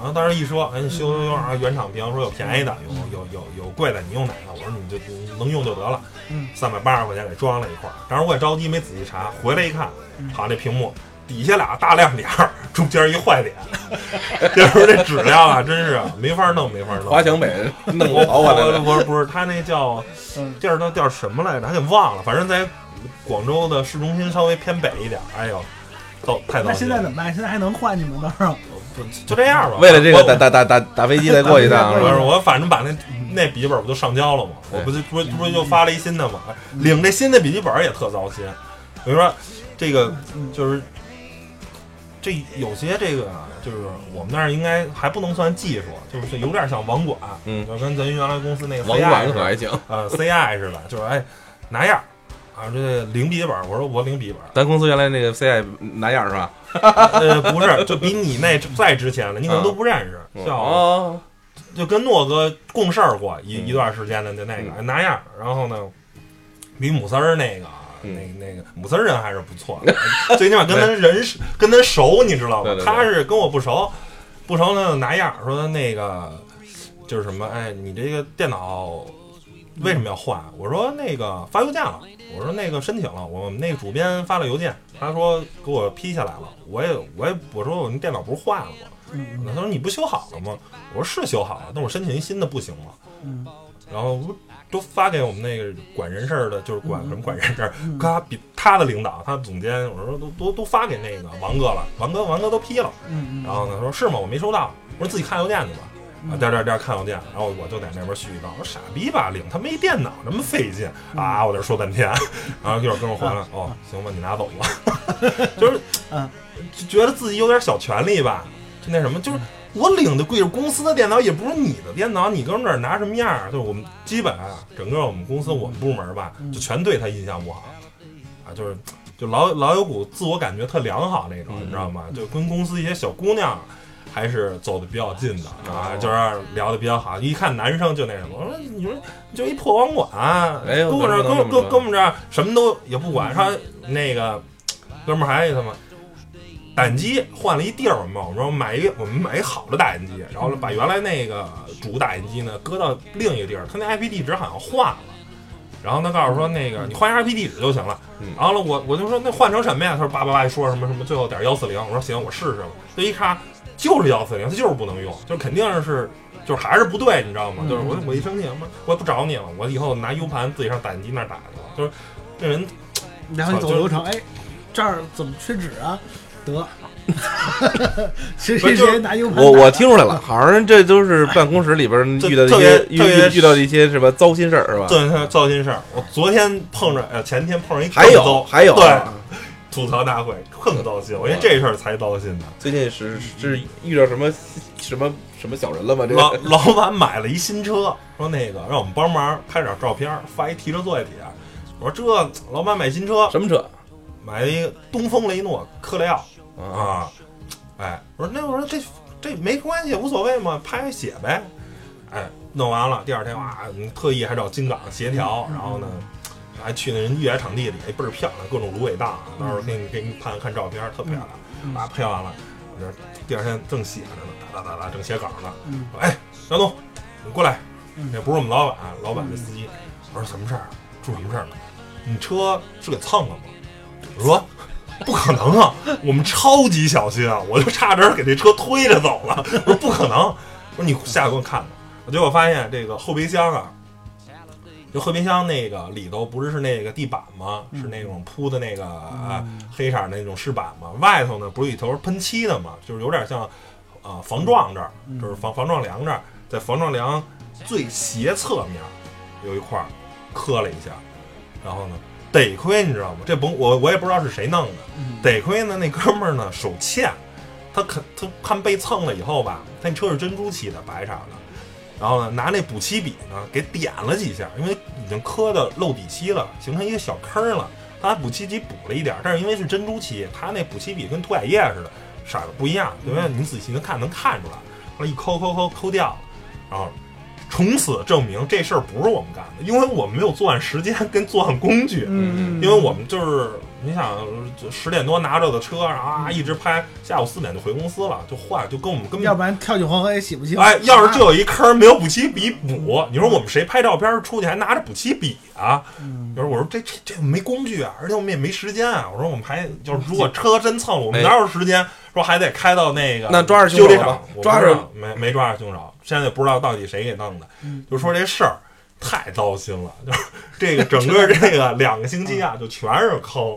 然后当时一说，哎，你修修修啊，原厂评说有便宜的，有有有有贵的，你用哪个？我说你就你能用就得了嗯，三百八十块钱给装了一块儿。当时我也着急，没仔细查，回来一看，好，那屏幕底下俩大亮点儿，<laughs> 中间一坏点，这时候这质量啊，<laughs> 真是没法弄，没法弄。华强北弄我跑过来了。不是不是，他那叫嗯地儿叫叫什么来着？还给忘了。反正在广州的市中心稍微偏北一点。哎呦，糟太糟那。现在怎么办？现在还能换你们？到时候不就这样吧。为了这个打 <laughs> 打打打打飞机再过一趟对不是？我反正把那那笔记本不都上交了吗？我不就不不是就发了一新的吗？领这新的笔记本也特糟心。比如说这个就是这有些这个就是我们那儿应该还不能算技术，就是有点像网管，嗯就跟咱原来公司那个网管可还行，呃 CI 似的，就是哎拿样儿啊，这零笔记本，我说我零笔记本，咱公司原来那个 CI 拿样是吧？呃不是，就比你那再值钱了，你可能都不认识，叫哦，就跟诺哥共事儿过一嗯一段时间的那那个拿样儿，然后呢，比姆丝儿那个。嗯那那个姆丝儿人还是不错的，最起码跟他人是跟他熟，你知道吗他是跟我不熟，不熟呢拿样儿说那个就是什么，哎，你这个电脑为什么要换？我说那个发邮件了，我说那个申请了，我们那个主编发了邮件，他说给我批下来了，我也我也我说我那电脑不是坏了吗？嗯他说你不修好了吗？我说是修好了，但我申请一新的不行吗？嗯然后不都发给我们那个管人事儿的，就是管嗯什么管人事他比他的领导，他总监，我说都都都发给那个王哥了，王哥王哥都批了。嗯，然后呢，说是吗？我没收到。我说自己看邮件去吧。啊，嗯颠颠颠看邮件，然后我就在那边絮叨，我说傻逼吧，领他没电脑那么费劲啊！我在这说半天，<laughs> 然后一会儿跟我回来，<laughs> 哦，行吧，你拿走吧，<laughs> 就是嗯，就觉得自己有点小权利吧，就那什么，就是我领的贵是公司的电脑，也不是你的电脑，你哥们儿拿什么样儿？就是我们基本啊，整个我们公司我们部门吧，就全对他印象不好啊，就是就老老有股自我感觉特良好那种，嗯你知道吗？就跟公司一些小姑娘。还是走的比较近的啊，哦就是聊的比较好。一看男生就那什么，我说你说就一破网管，哎呦跟我这儿能这么说跟跟跟我们这儿什么都也不管。他那个哥们儿还他妈打印机换了一地儿嘛，我说买一个我们买一好的打印机，然后把原来那个主打印机呢搁到另一个地儿，他那 IP 地址好像换了。然后他告诉说那个你换一下 IP 地址就行了。嗯然后呢，我我就说那换成什么呀？他说叭叭叭说什么什么，最后点幺四零。我说行，我试试吧。这一看就是幺四零，它就是不能用，就是肯定是就是还是不对，你知道吗？嗯就是我我一生气，我我也不找你了，我以后拿 U 盘自己上打印机那儿打去了。就是这人然后你走流程，哎，这儿怎么缺纸啊？得谁谁谁拿 U 盘我打我听出来了，好像这都是办公室里边遇到一些遇遇遇到的一些什么糟心事儿，是吧？对糟心事儿。我昨天碰着，呃，前天碰着一还有还有对啊吐槽大会更糟心，我觉得这事儿才糟心呢。最近是是遇到什么什么什么小人了吗？这老个老板买了一新车，说那个让我们帮忙拍点照片，发一提车作业帖。我说这老板买新车，什么车买了一个东风雷诺科雷傲啊？啊，哎，我说那我说这这没关系，无所谓嘛，拍写呗。哎，弄完了，第二天哇，嗯特意还找金港协调，然后呢，还去那人越野场地里，哎，倍儿漂亮，各种芦苇荡，啊到时候给你给你看看照片，特漂亮。啊，拍完了，我这第二天正写着呢，哒哒哒哒，正写稿呢。哎，杨东，你过来，嗯这不是我们老板，老板的司机。我说什么事儿啊？出什么事儿了？你车是给蹭了吗？我说不可能啊，我们超级小心啊，我就差点给这车推着走了。<laughs> 我说不可能，我说你下来给我看看。我结果发现这个后备箱啊，就后备箱那个里头不是是那个地板吗？是那种铺的那个啊黑色儿那种饰板吗？外头呢不是里头是喷漆的吗？就是有点像啊防撞这儿，就是防防撞梁这儿，在防撞梁最斜侧面有一块儿磕了一下，然后呢，得亏你知道吗？这甭我我也不知道是谁弄的，得亏呢那哥们儿呢手欠，他肯他看被蹭了以后吧，他那车是珍珠漆的白色的，然后呢拿那补漆笔呢给点了几下，因为已经磕的漏底漆了，形成一个小坑了，他补漆笔补了一点儿，但是因为是珍珠漆，他那补漆笔跟涂改液似的，色儿不一样，对吧？你仔细能看能看出来，后来一抠抠抠抠掉了，然后。从此证明这事儿不是我们干的，因为我们没有作案时间跟作案工具。嗯，因为我们就是你想十点多拿着的车，然后啊一直拍，下午四点就回公司了，就换，就跟我们根本。要不然跳进黄河也洗不清。哎，要是就有一坑没有补漆笔补，你说我们谁拍照片出去还拿着补漆笔啊？嗯有时候我说这这这没工具啊，而且我们也没时间啊。我说我们还就是如果车真蹭了，我们哎哪有时间说还得开到那个那抓着凶手吧修理厂？抓着没没抓着凶手，现在也不知道到底谁给弄的。嗯就说这事儿太糟心了，就是这个整个 <laughs> 这个两个星期啊，就全是坑。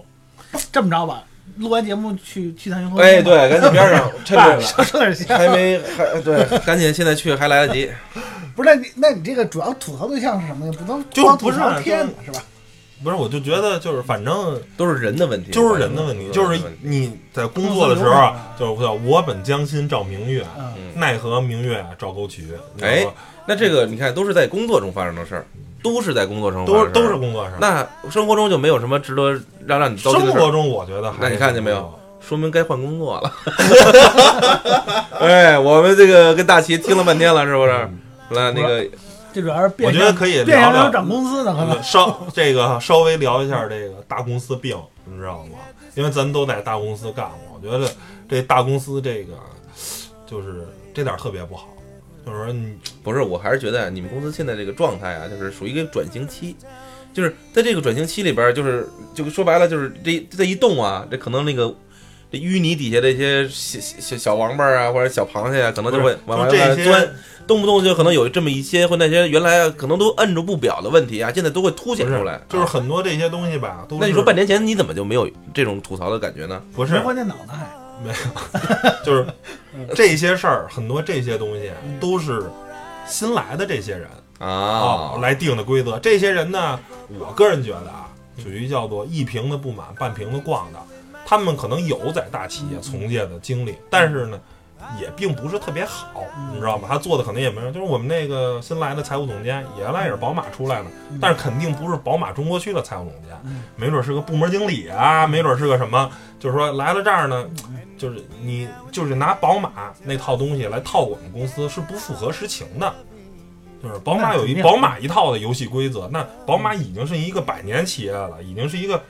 这么着吧，录完节目去去趟云河哎，对，赶紧边上 <laughs> 趁着说 <laughs> 说点闲。还没还对，赶紧现在去还来得及。不是，那你那你这个主要吐槽对象是什么呀？不能就光吐不是槽天的是吧？不是，我就觉得就是反正都是人的问题，就是人的问题，就是你在工作的时候啊，就是叫我本将心照明月，嗯，奈何明月照沟渠。哎，那这个你看，都是在工作中发生的事儿，都是在工作中都都是工作上。那生活中就没有什么值得让让你糟心生的事儿，活中我觉得还那你看见没有有？说明该换工作了。<laughs> 哎，我们这个跟大齐听了半天了，是不是？来，那个这主要是变我觉得可以聊聊涨工资呢，可能嗯稍这个稍微聊一下这个大公司病，你知道吗？因为咱都在大公司干过，我觉得这大公司这个就是这点儿特别不好，就是说你不是，我还是觉得你们公司现在这个状态啊，就是属于一个转型期，就是在这个转型期里边儿，就是就说白了，就是这这一动啊，这可能那个这淤泥底下的一些小小小王八啊，或者小螃蟹啊，可能就会往外就这些钻，动不动就可能有这么一些或那些原来可能都摁住不表的问题啊，现在都会凸显出来。就是啊很多这些东西吧，都那你说半年前你怎么就没有这种吐槽的感觉呢？不是没换电脑呢还。就是这些事儿，很多这些东西都是新来的这些人啊，来定的规则。这些人呢，我个人觉得啊，属于叫做一瓶子不满半瓶子逛的。他们可能有在大企业从业的经历，但是呢，也并不是特别好，你知道吗？他做的可能也没有，就是我们那个新来的财务总监，原来也是宝马出来的，但是肯定不是宝马中国区的财务总监，没准是个部门经理啊，没准是个什么，就是说来了这儿呢，就是你就是拿宝马那套东西来套我们公司是不符合实情的。就是宝马有一宝马一套的游戏规则，那宝马已经是一个百年企业了，已经是一个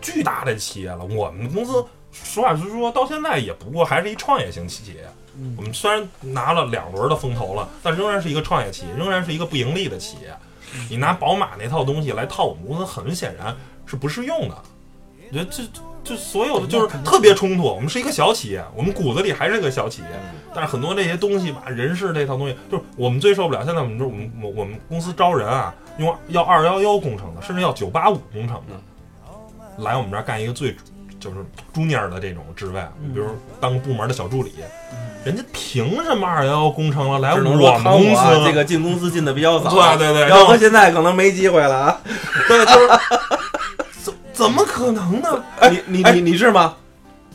巨大的企业了。我们公司实话实说，到现在也不过还是一创业型企业。我们虽然拿了两轮的风投了，但仍然是一个创业企业，仍然是一个不盈利的企业。你拿宝马那套东西来套我们公司，很显然是不适用的。我觉得这这所有的就是特别冲突。我们是一个小企业，我们骨子里还是个小企业，但是很多这些东西吧，人事这套东西，就是我们最受不了。现在我们就我们我我们公司招人啊，用要二幺幺工程的，甚至要九八五工程的，来我们这儿干一个最就是 junior 的这种职位，你比如当部门的小助理，人家凭什么二幺幺工程了来我们公司？啊这个进公司进的比较早，对对对，然后要搁现在可能没机会了啊！对，就是怎怎么可能呢？你你哎你你是吗？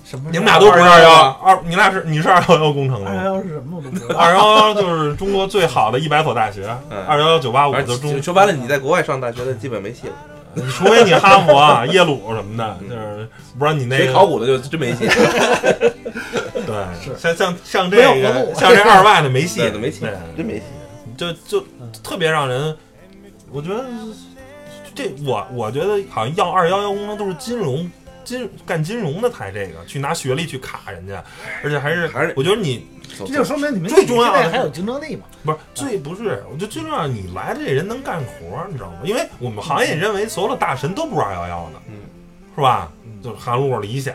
什么？你们俩都不是二幺幺二，你俩是你是二幺幺工程的二幺吗？幺是什么我都不知道。二幺幺就是中国最好的一百所大学，嗯二幺幺九八五中说白了，你在国外上大学的基本没戏了，你 <laughs> 除非你哈佛、啊、耶鲁什么的，就是不然你那个考古的就真没戏，<laughs> 对，是。像像像这个 <laughs> 像这二外的没戏对，没戏，真没戏。就就特别让人，我觉得这我我觉得好像要二幺幺工程都是金融金干金融的才这个，去拿学历去卡人家，而且还是还是我觉得你这就说明你们最重要的还有竞争力嘛？不是最不是，我觉得最重要，你来的这人能干活儿，你知道吗？因为我们行业认为所有的大神都不是二幺幺的，嗯，是吧？就是韩露、理想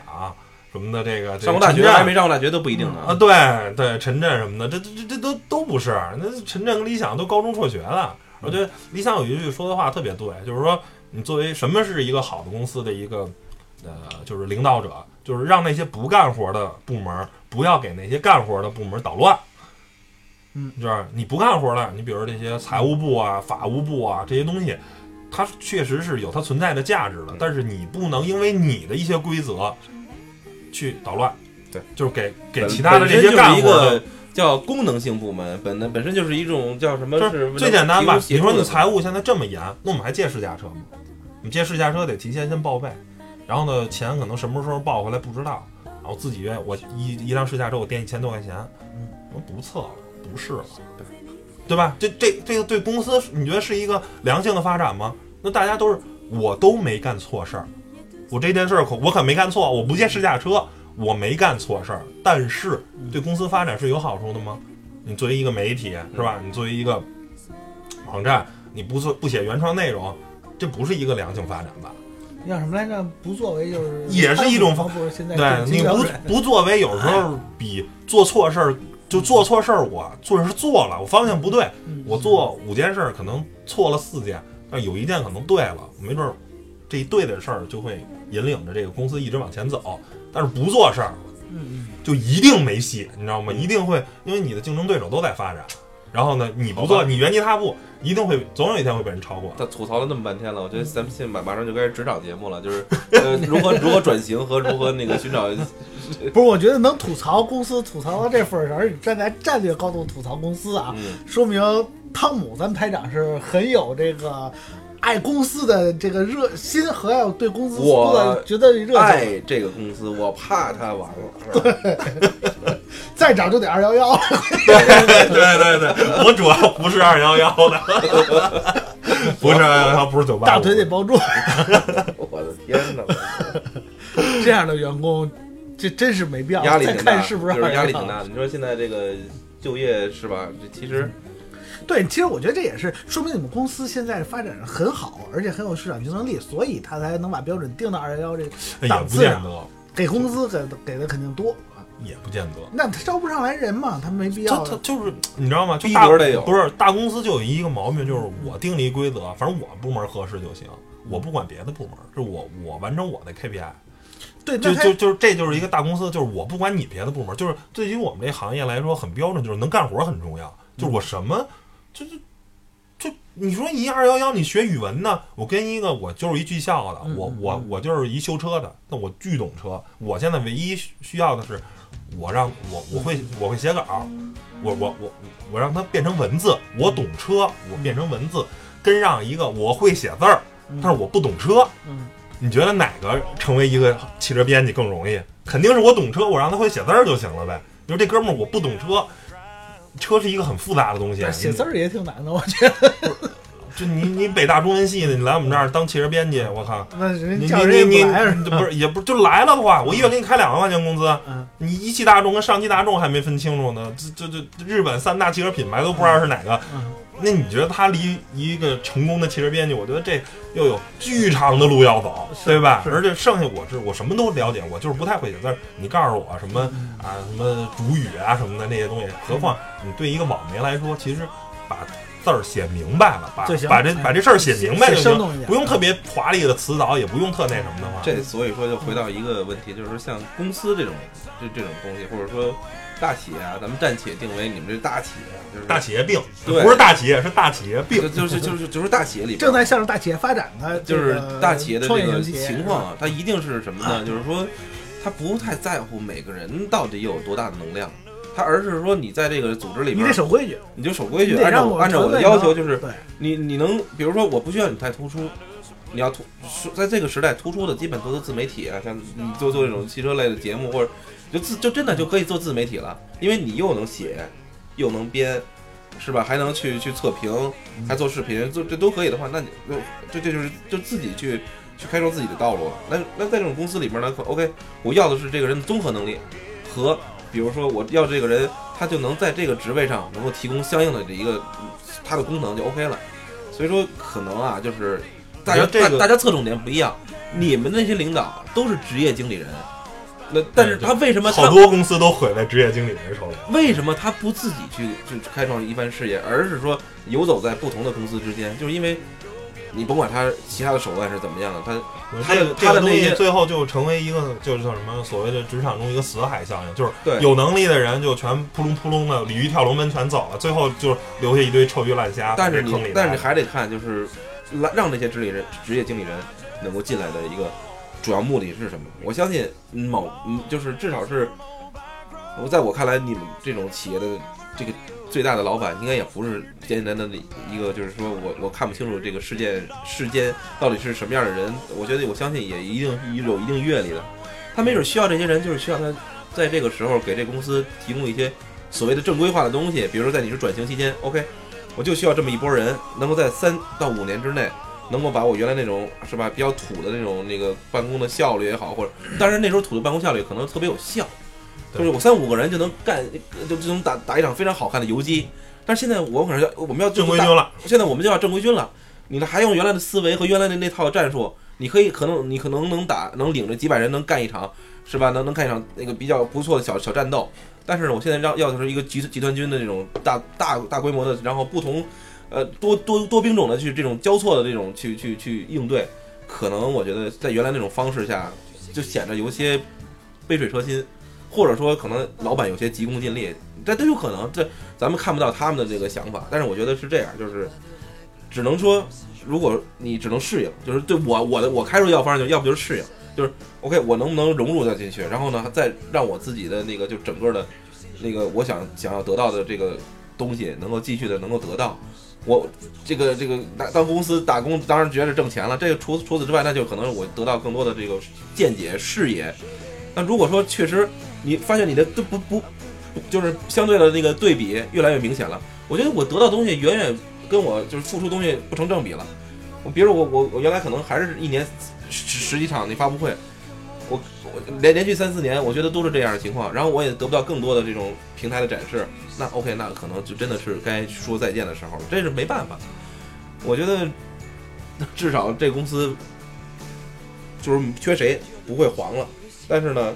什么的，这个上过大学还没上过大学都不一定啊，对对，陈震什么的，这这这这都都不是。那陈震跟理想都高中辍学了。我觉得理想有一句说的话特别对，就是说你作为什么是一个好的公司的一个呃，就是领导者，就是让那些不干活的部门不要给那些干活的部门捣乱。嗯，就是你不干活了，你比如这些财务部啊、法务部啊这些东西，它确实是有它存在的价值的，但是你不能因为你的一些规则去捣乱。对，就是给给其他的这些本身就是一干活的个叫功能性部门，本本身就是一种叫什么？就是最简单吧，你说你财务现在这么严，那我们还借试驾车吗？你借试驾车得提前先报备，然后呢，钱可能什么时候报回来不知道，然后自己愿我一一辆试驾车我垫一千多块钱，我不测了，不试了，对吧？这这这个对公司你觉得是一个良性的发展吗？那大家都是我都没干错事儿，我这件事儿可我可没干错，我不借试驾车，我没干错事儿，但是对公司发展是有好处的吗？你作为一个媒体是吧？你作为一个网站，你不做不写原创内容，这不是一个良性发展吧？叫什么来着？不作为就是也是一种方式。现在对你不不作为，有时候比做错事儿就做错事儿，我做是做了，我方向不对，嗯我做五件事儿可能错了四件，但有一件可能对了，没准儿这一对的事儿就会引领着这个公司一直往前走。但是不做事儿，嗯嗯，就一定没戏，你知道吗？一定会，因为你的竞争对手都在发展，然后呢，你不做，你原地踏步，一定会，总有一天会被人超过。他吐槽了那么半天了，我觉得咱们现在马马上就开始职场节目了，就是呃 <laughs> 如何如何转型和如何那个寻找 <laughs> <laughs> 不是，我觉得能吐槽公司吐槽到这份儿上，而且站在战略高度吐槽公司啊，嗯。说明汤姆咱排长是很有这个爱公司的这个热心和要对公司我的觉得热情。爱这个公司，我怕它完了，是吧？<laughs> 再涨就得二幺幺，对对对，我主要不是二幺幺的，不是二幺幺，不是九八，大腿得包住。我的天哪，这样的员工，这真是没必要。压力挺大，看是不是就是压力挺大的。你说现在这个就业是吧？这其实对，其实我觉得这也是说明你们公司现在发展很好，而且很有市场竞争力，所以他才能把标准定到二幺幺这个也档次上，不见得，给工资给的给的肯定多。也不见得。那他招不上来人嘛，他没必要。他就是你知道吗？就逼大格得有不是大公司就有一个毛病，就是我定了一规则，反正我部门合适就行，我不管别的部门，就我我完成我的 KPI。对，就就就是这就是一个大公司，就是我不管你别的部门，就是对于我们这行业来说很标准，就是能干活很重要。就是我什么，就就就你说一二幺幺，你学语文呢？我跟一个我就是一技校的，我我我就是一修车的，那我巨懂车。我现在唯一需要的是，我让我我会我会写稿，我我我我让它变成文字，我懂车，我变成文字，跟让一个我会写字儿，但是我不懂车。嗯，你觉得哪个成为一个汽车编辑更容易？肯定是我懂车，我让他会写字儿就行了呗。你说这哥们儿我不懂车，车是一个很复杂的东西，写字儿也挺难的，我觉得。就你你北大中文系的，你来我们这儿当汽车编辑，我靠，那人你叫人你你你不是也不就来了的话，我一月给你开两万块钱工资，嗯，你一汽大众跟上汽大众还没分清楚呢，这这这日本三大汽车品牌都不知道是哪个，嗯。那你觉得他离一个成功的汽车编辑，我觉得这又有巨长的路要走，对吧？而且剩下我是我什么都了解，我就是不太会写字儿。你告诉我什么嗯。啊，什么主语啊什么的那些东西，何况你对一个网媒来说，其实把字儿写明白了，把把这把这事儿写明白就行不用特别华丽的词藻，也不用特那什么的话。这所以说就回到一个问题，就是说像公司这种这这种东西，或者说大企业啊，咱们暂且定为你们这大企业，就是大企业病，对不是大企业，是大企业病就。就是就是就是大企业里正在向着大企业发展的，就是大企业的这个情况啊，它一定是什么呢？就是说，他不太在乎每个人到底有多大的能量，他而是说你在这个组织里你得守规矩，你就守规矩，按照按照我的要求，就是，你你能，比如说我不需要你太突出，你要突说在这个时代突出的基本都是自媒体啊，像你做做这种汽车类的节目，或者就自就真的就可以做自媒体了，因为你又能写，又能编，是吧？还能去去测评，还做视频，做这都可以的话，那你就这这就是就自己去去开创自己的道路了。那那在这种公司里面呢可，OK，我要的是这个人的综合能力和。比如说，我要这个人，他就能在这个职位上能够提供相应的这一个他的功能就 OK 了。所以说，可能啊，就是大家这个大大家侧重点不一样。你们那些领导都是职业经理人，那但是他为什么好多公司都毁在职业经理人手里。为什么他不自己去去开创一番事业，而是说游走在不同的公司之间？就是因为你甭管他其他的手段是怎么样的，他他的这个这个东西他的那些最后就成为一个就是叫什么所谓的职场中一个死海效应，就是对有能力的人就全扑隆扑隆的鲤鱼跳龙门全走了，最后就留下一堆臭鱼烂虾但是坑。你但是你还得看，就是让让这些职业人职业经理人能够进来的一个主要目的是什么？我相信某嗯，就是至少是我在我看来，你们这种企业的这个最大的老板，应该也不是简简单单的一个，就是说我我看不清楚这个世界世间到底是什么样的人。我觉得我相信也一定有一定阅历的，他没准需要这些人，就是需要他在这个时候给这公司提供一些所谓的正规化的东西，比如说在你是转型期间，OK。我就需要这么一波人，能够在三到五年之内，能够把我原来那种是吧比较土的那种那个办公的效率也好，或者当然那时候土的办公效率可能特别有效，就是我三五个人就能干，就就能打打一场非常好看的游击。但是现在我可能要我们要正规军了，现在我们就要正规军了，你呢还用原来的思维和原来的那套战术，你可以可能你可能能打能领着几百人能干一场是吧？能能干一场那个比较不错的小小战斗。但是我现在要要的是一个集集团军的这种大大大规模的，然后不同呃多多多兵种的去这种交错的这种去去去应对，可能我觉得在原来那种方式下就显得有些杯水车薪。或者说，可能老板有些急功近利，这都有可能。这咱们看不到他们的这个想法，但是我觉得是这样，就是只能说，如果你只能适应，就是对我我的我开出药方，就要不就是适应，就是 OK，我能不能融入到进去，然后呢，再让我自己的那个就整个的，那个我想想要得到的这个东西，能够继续的能够得到。我这个这个当当公司打工，当然觉得挣钱了。这个除除此之外，那就可能我得到更多的这个见解视野。那如果说确实你发现你的都不不就是相对的那个对比越来越明显了，我觉得我得到东西远远跟我就是付出东西不成正比了。我比如我我我原来可能还是一年十十几场那发布会，我我连连续三四年，我觉得都是这样的情况，然后我也得不到更多的这种平台的展示。那 OK，那可能就真的是该说再见的时候了，这是没办法。我觉得至少这公司就是缺谁不会黄了，但是呢，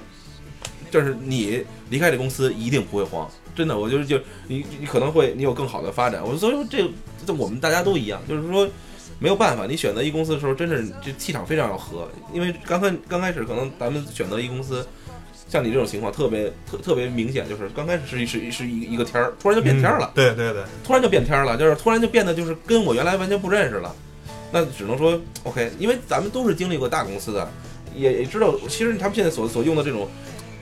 就是你离开这公司一定不会慌，真的，我就是就你你可能会你有更好的发展。我所以说这这我们大家都一样，就是说没有办法，你选择一公司的时候，真是这气场非常要合，因为刚开刚开始可能咱们选择一公司。像你这种情况特别特特别明显，就是刚开始是一是一是一一个天儿，突然就变天儿了。嗯对对对，突然就变天儿了，就是突然就变得就是跟我原来完全不认识了。那只能说 OK，因为咱们都是经历过大公司的，也也知道，其实他们现在所所用的这种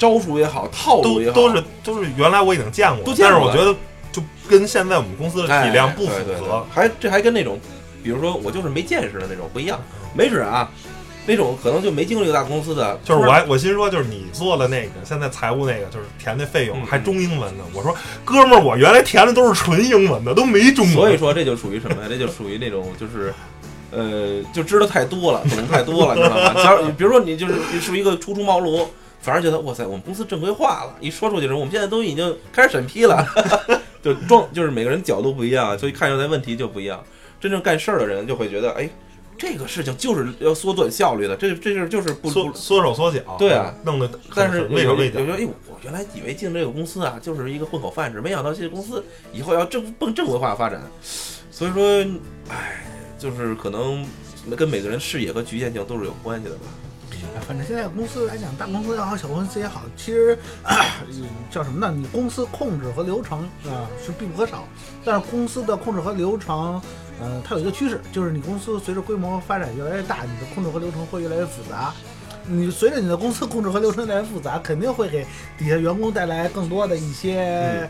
招数也好，套路也好，都都是都是原来我已经见过，都见过但是我觉得就跟现在我们公司的体量不符哎对对对合。还这还跟那种，比如说我就是没见识的那种不一样，没准啊，那种可能就没经历过大公司的，就是我还我心说，就是你做的那个，现在财务那个，就是填那费用嗯还中英文呢。我说哥们儿，我原来填的都是纯英文的，都没中文。所以说这就属于什么呀？这就属于那种就是。呃，就知道太多了，懂得太多了，你知道吗？假如比如说你就是你属于一个初出茅庐，反而觉得哇塞，我们公司正规化了，一说出去的时候，我们现在都已经开始审批了，<laughs> 就装就是每个人角度不一样，所以看出来问题就不一样。真正干事儿的人就会觉得，哎，这个事情就是要缩短效率的，这这事就是不缩不。缩手缩脚，对啊，弄得但是畏手畏脚有有。时候，哎，我原来以为进这个公司啊，就是一个混口饭吃，没想到这个公司以后要正奔正规化发展。所以说，哎，就是可能跟每个人视野和局限性都是有关系的吧。反正现在公司来讲，大公司也好，小公司也好，其实、呃叫什么呢？你公司控制和流程啊、是必不可少，但是公司的控制和流程，呃，它有一个趋势，就是你公司随着规模发展越来越大，你的控制和流程会越来越复杂。你随着你的公司控制和流程越来越复杂，肯定会给底下员工带来更多的一些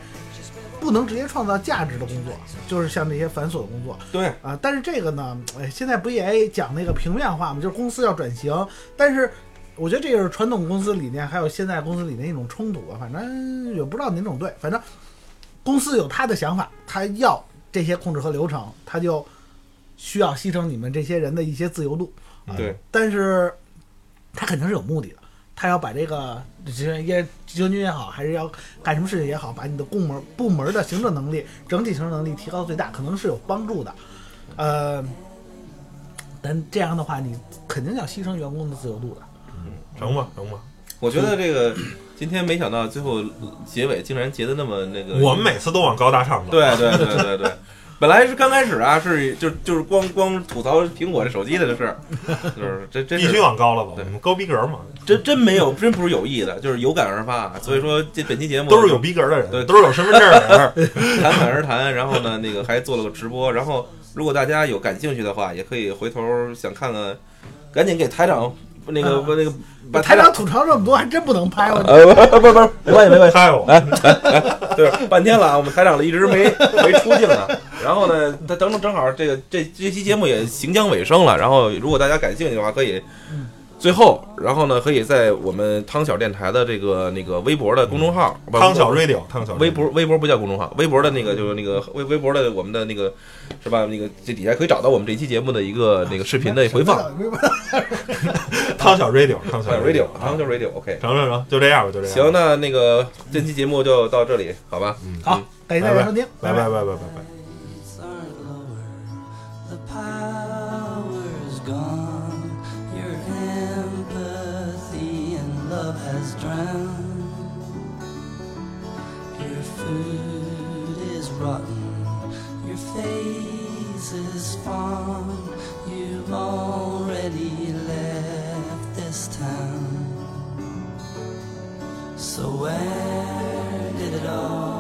不能直接创造价值的工作，就是像这些繁琐的工作。对，啊，但是这个呢，哎，现在不也讲那个平面化吗？就是公司要转型，但是我觉得这个是传统公司理念还有现在公司理念一种冲突啊。反正也不知道哪种对，反正公司有他的想法，他要这些控制和流程，他就需要牺牲你们这些人的一些自由度。啊对，但是他肯定是有目的的，他要把这个这也将军也好，还是要干什么事情也好，把你的部门部门的行政能力、整体行政能力提高到最大，可能是有帮助的。呃，但这样的话，你肯定要牺牲员工的自由度的。嗯成吧成吧。我觉得这个今天没想到最后结尾竟然结的那么那个。我们每次都往高大上走。对对对对对，<laughs> 本来是刚开始啊，是就就是光光吐槽苹果这手机的这事儿，<laughs> 就是这这必须往高了走，对我们高逼格嘛，真真没有，真不是有意的，就是有感而发。所以说这本期节目都是有逼格的人，对都是有身份证的人。侃侃而谈，然后呢，那个还做了个直播。然后如果大家有感兴趣的话，也可以回头想看看，赶紧给台长那个我那个把台长吐槽这么多，还真不能拍我。呃不不不不，没关系没关系。拍我，<laughs> 对，半天了啊，我们台长一直没没出镜呢。然后呢，他等等正好这个这这期节目也行将尾声了。然后如果大家感兴趣的话，可以最后，然后呢，可以在我们汤小电台的这个那个微博的公众号，不汤小 radio，汤小微博微博不叫公众号，微博的那个就是那个微微博的我们的那个是吧？那个这底下可以找到我们这期节目的一个那个视频的回放。<laughs> 汤小 radio，汤小 radio，<laughs> 啊汤小 radio，OK。成成成，就这样吧，就这样。行，，那那个这期节目就到这里，好吧？嗯，好，感谢大家收听，拜拜拜拜拜拜。Has drowned. Your food is rotten, your face is fawn. You've already left this town. So where did it all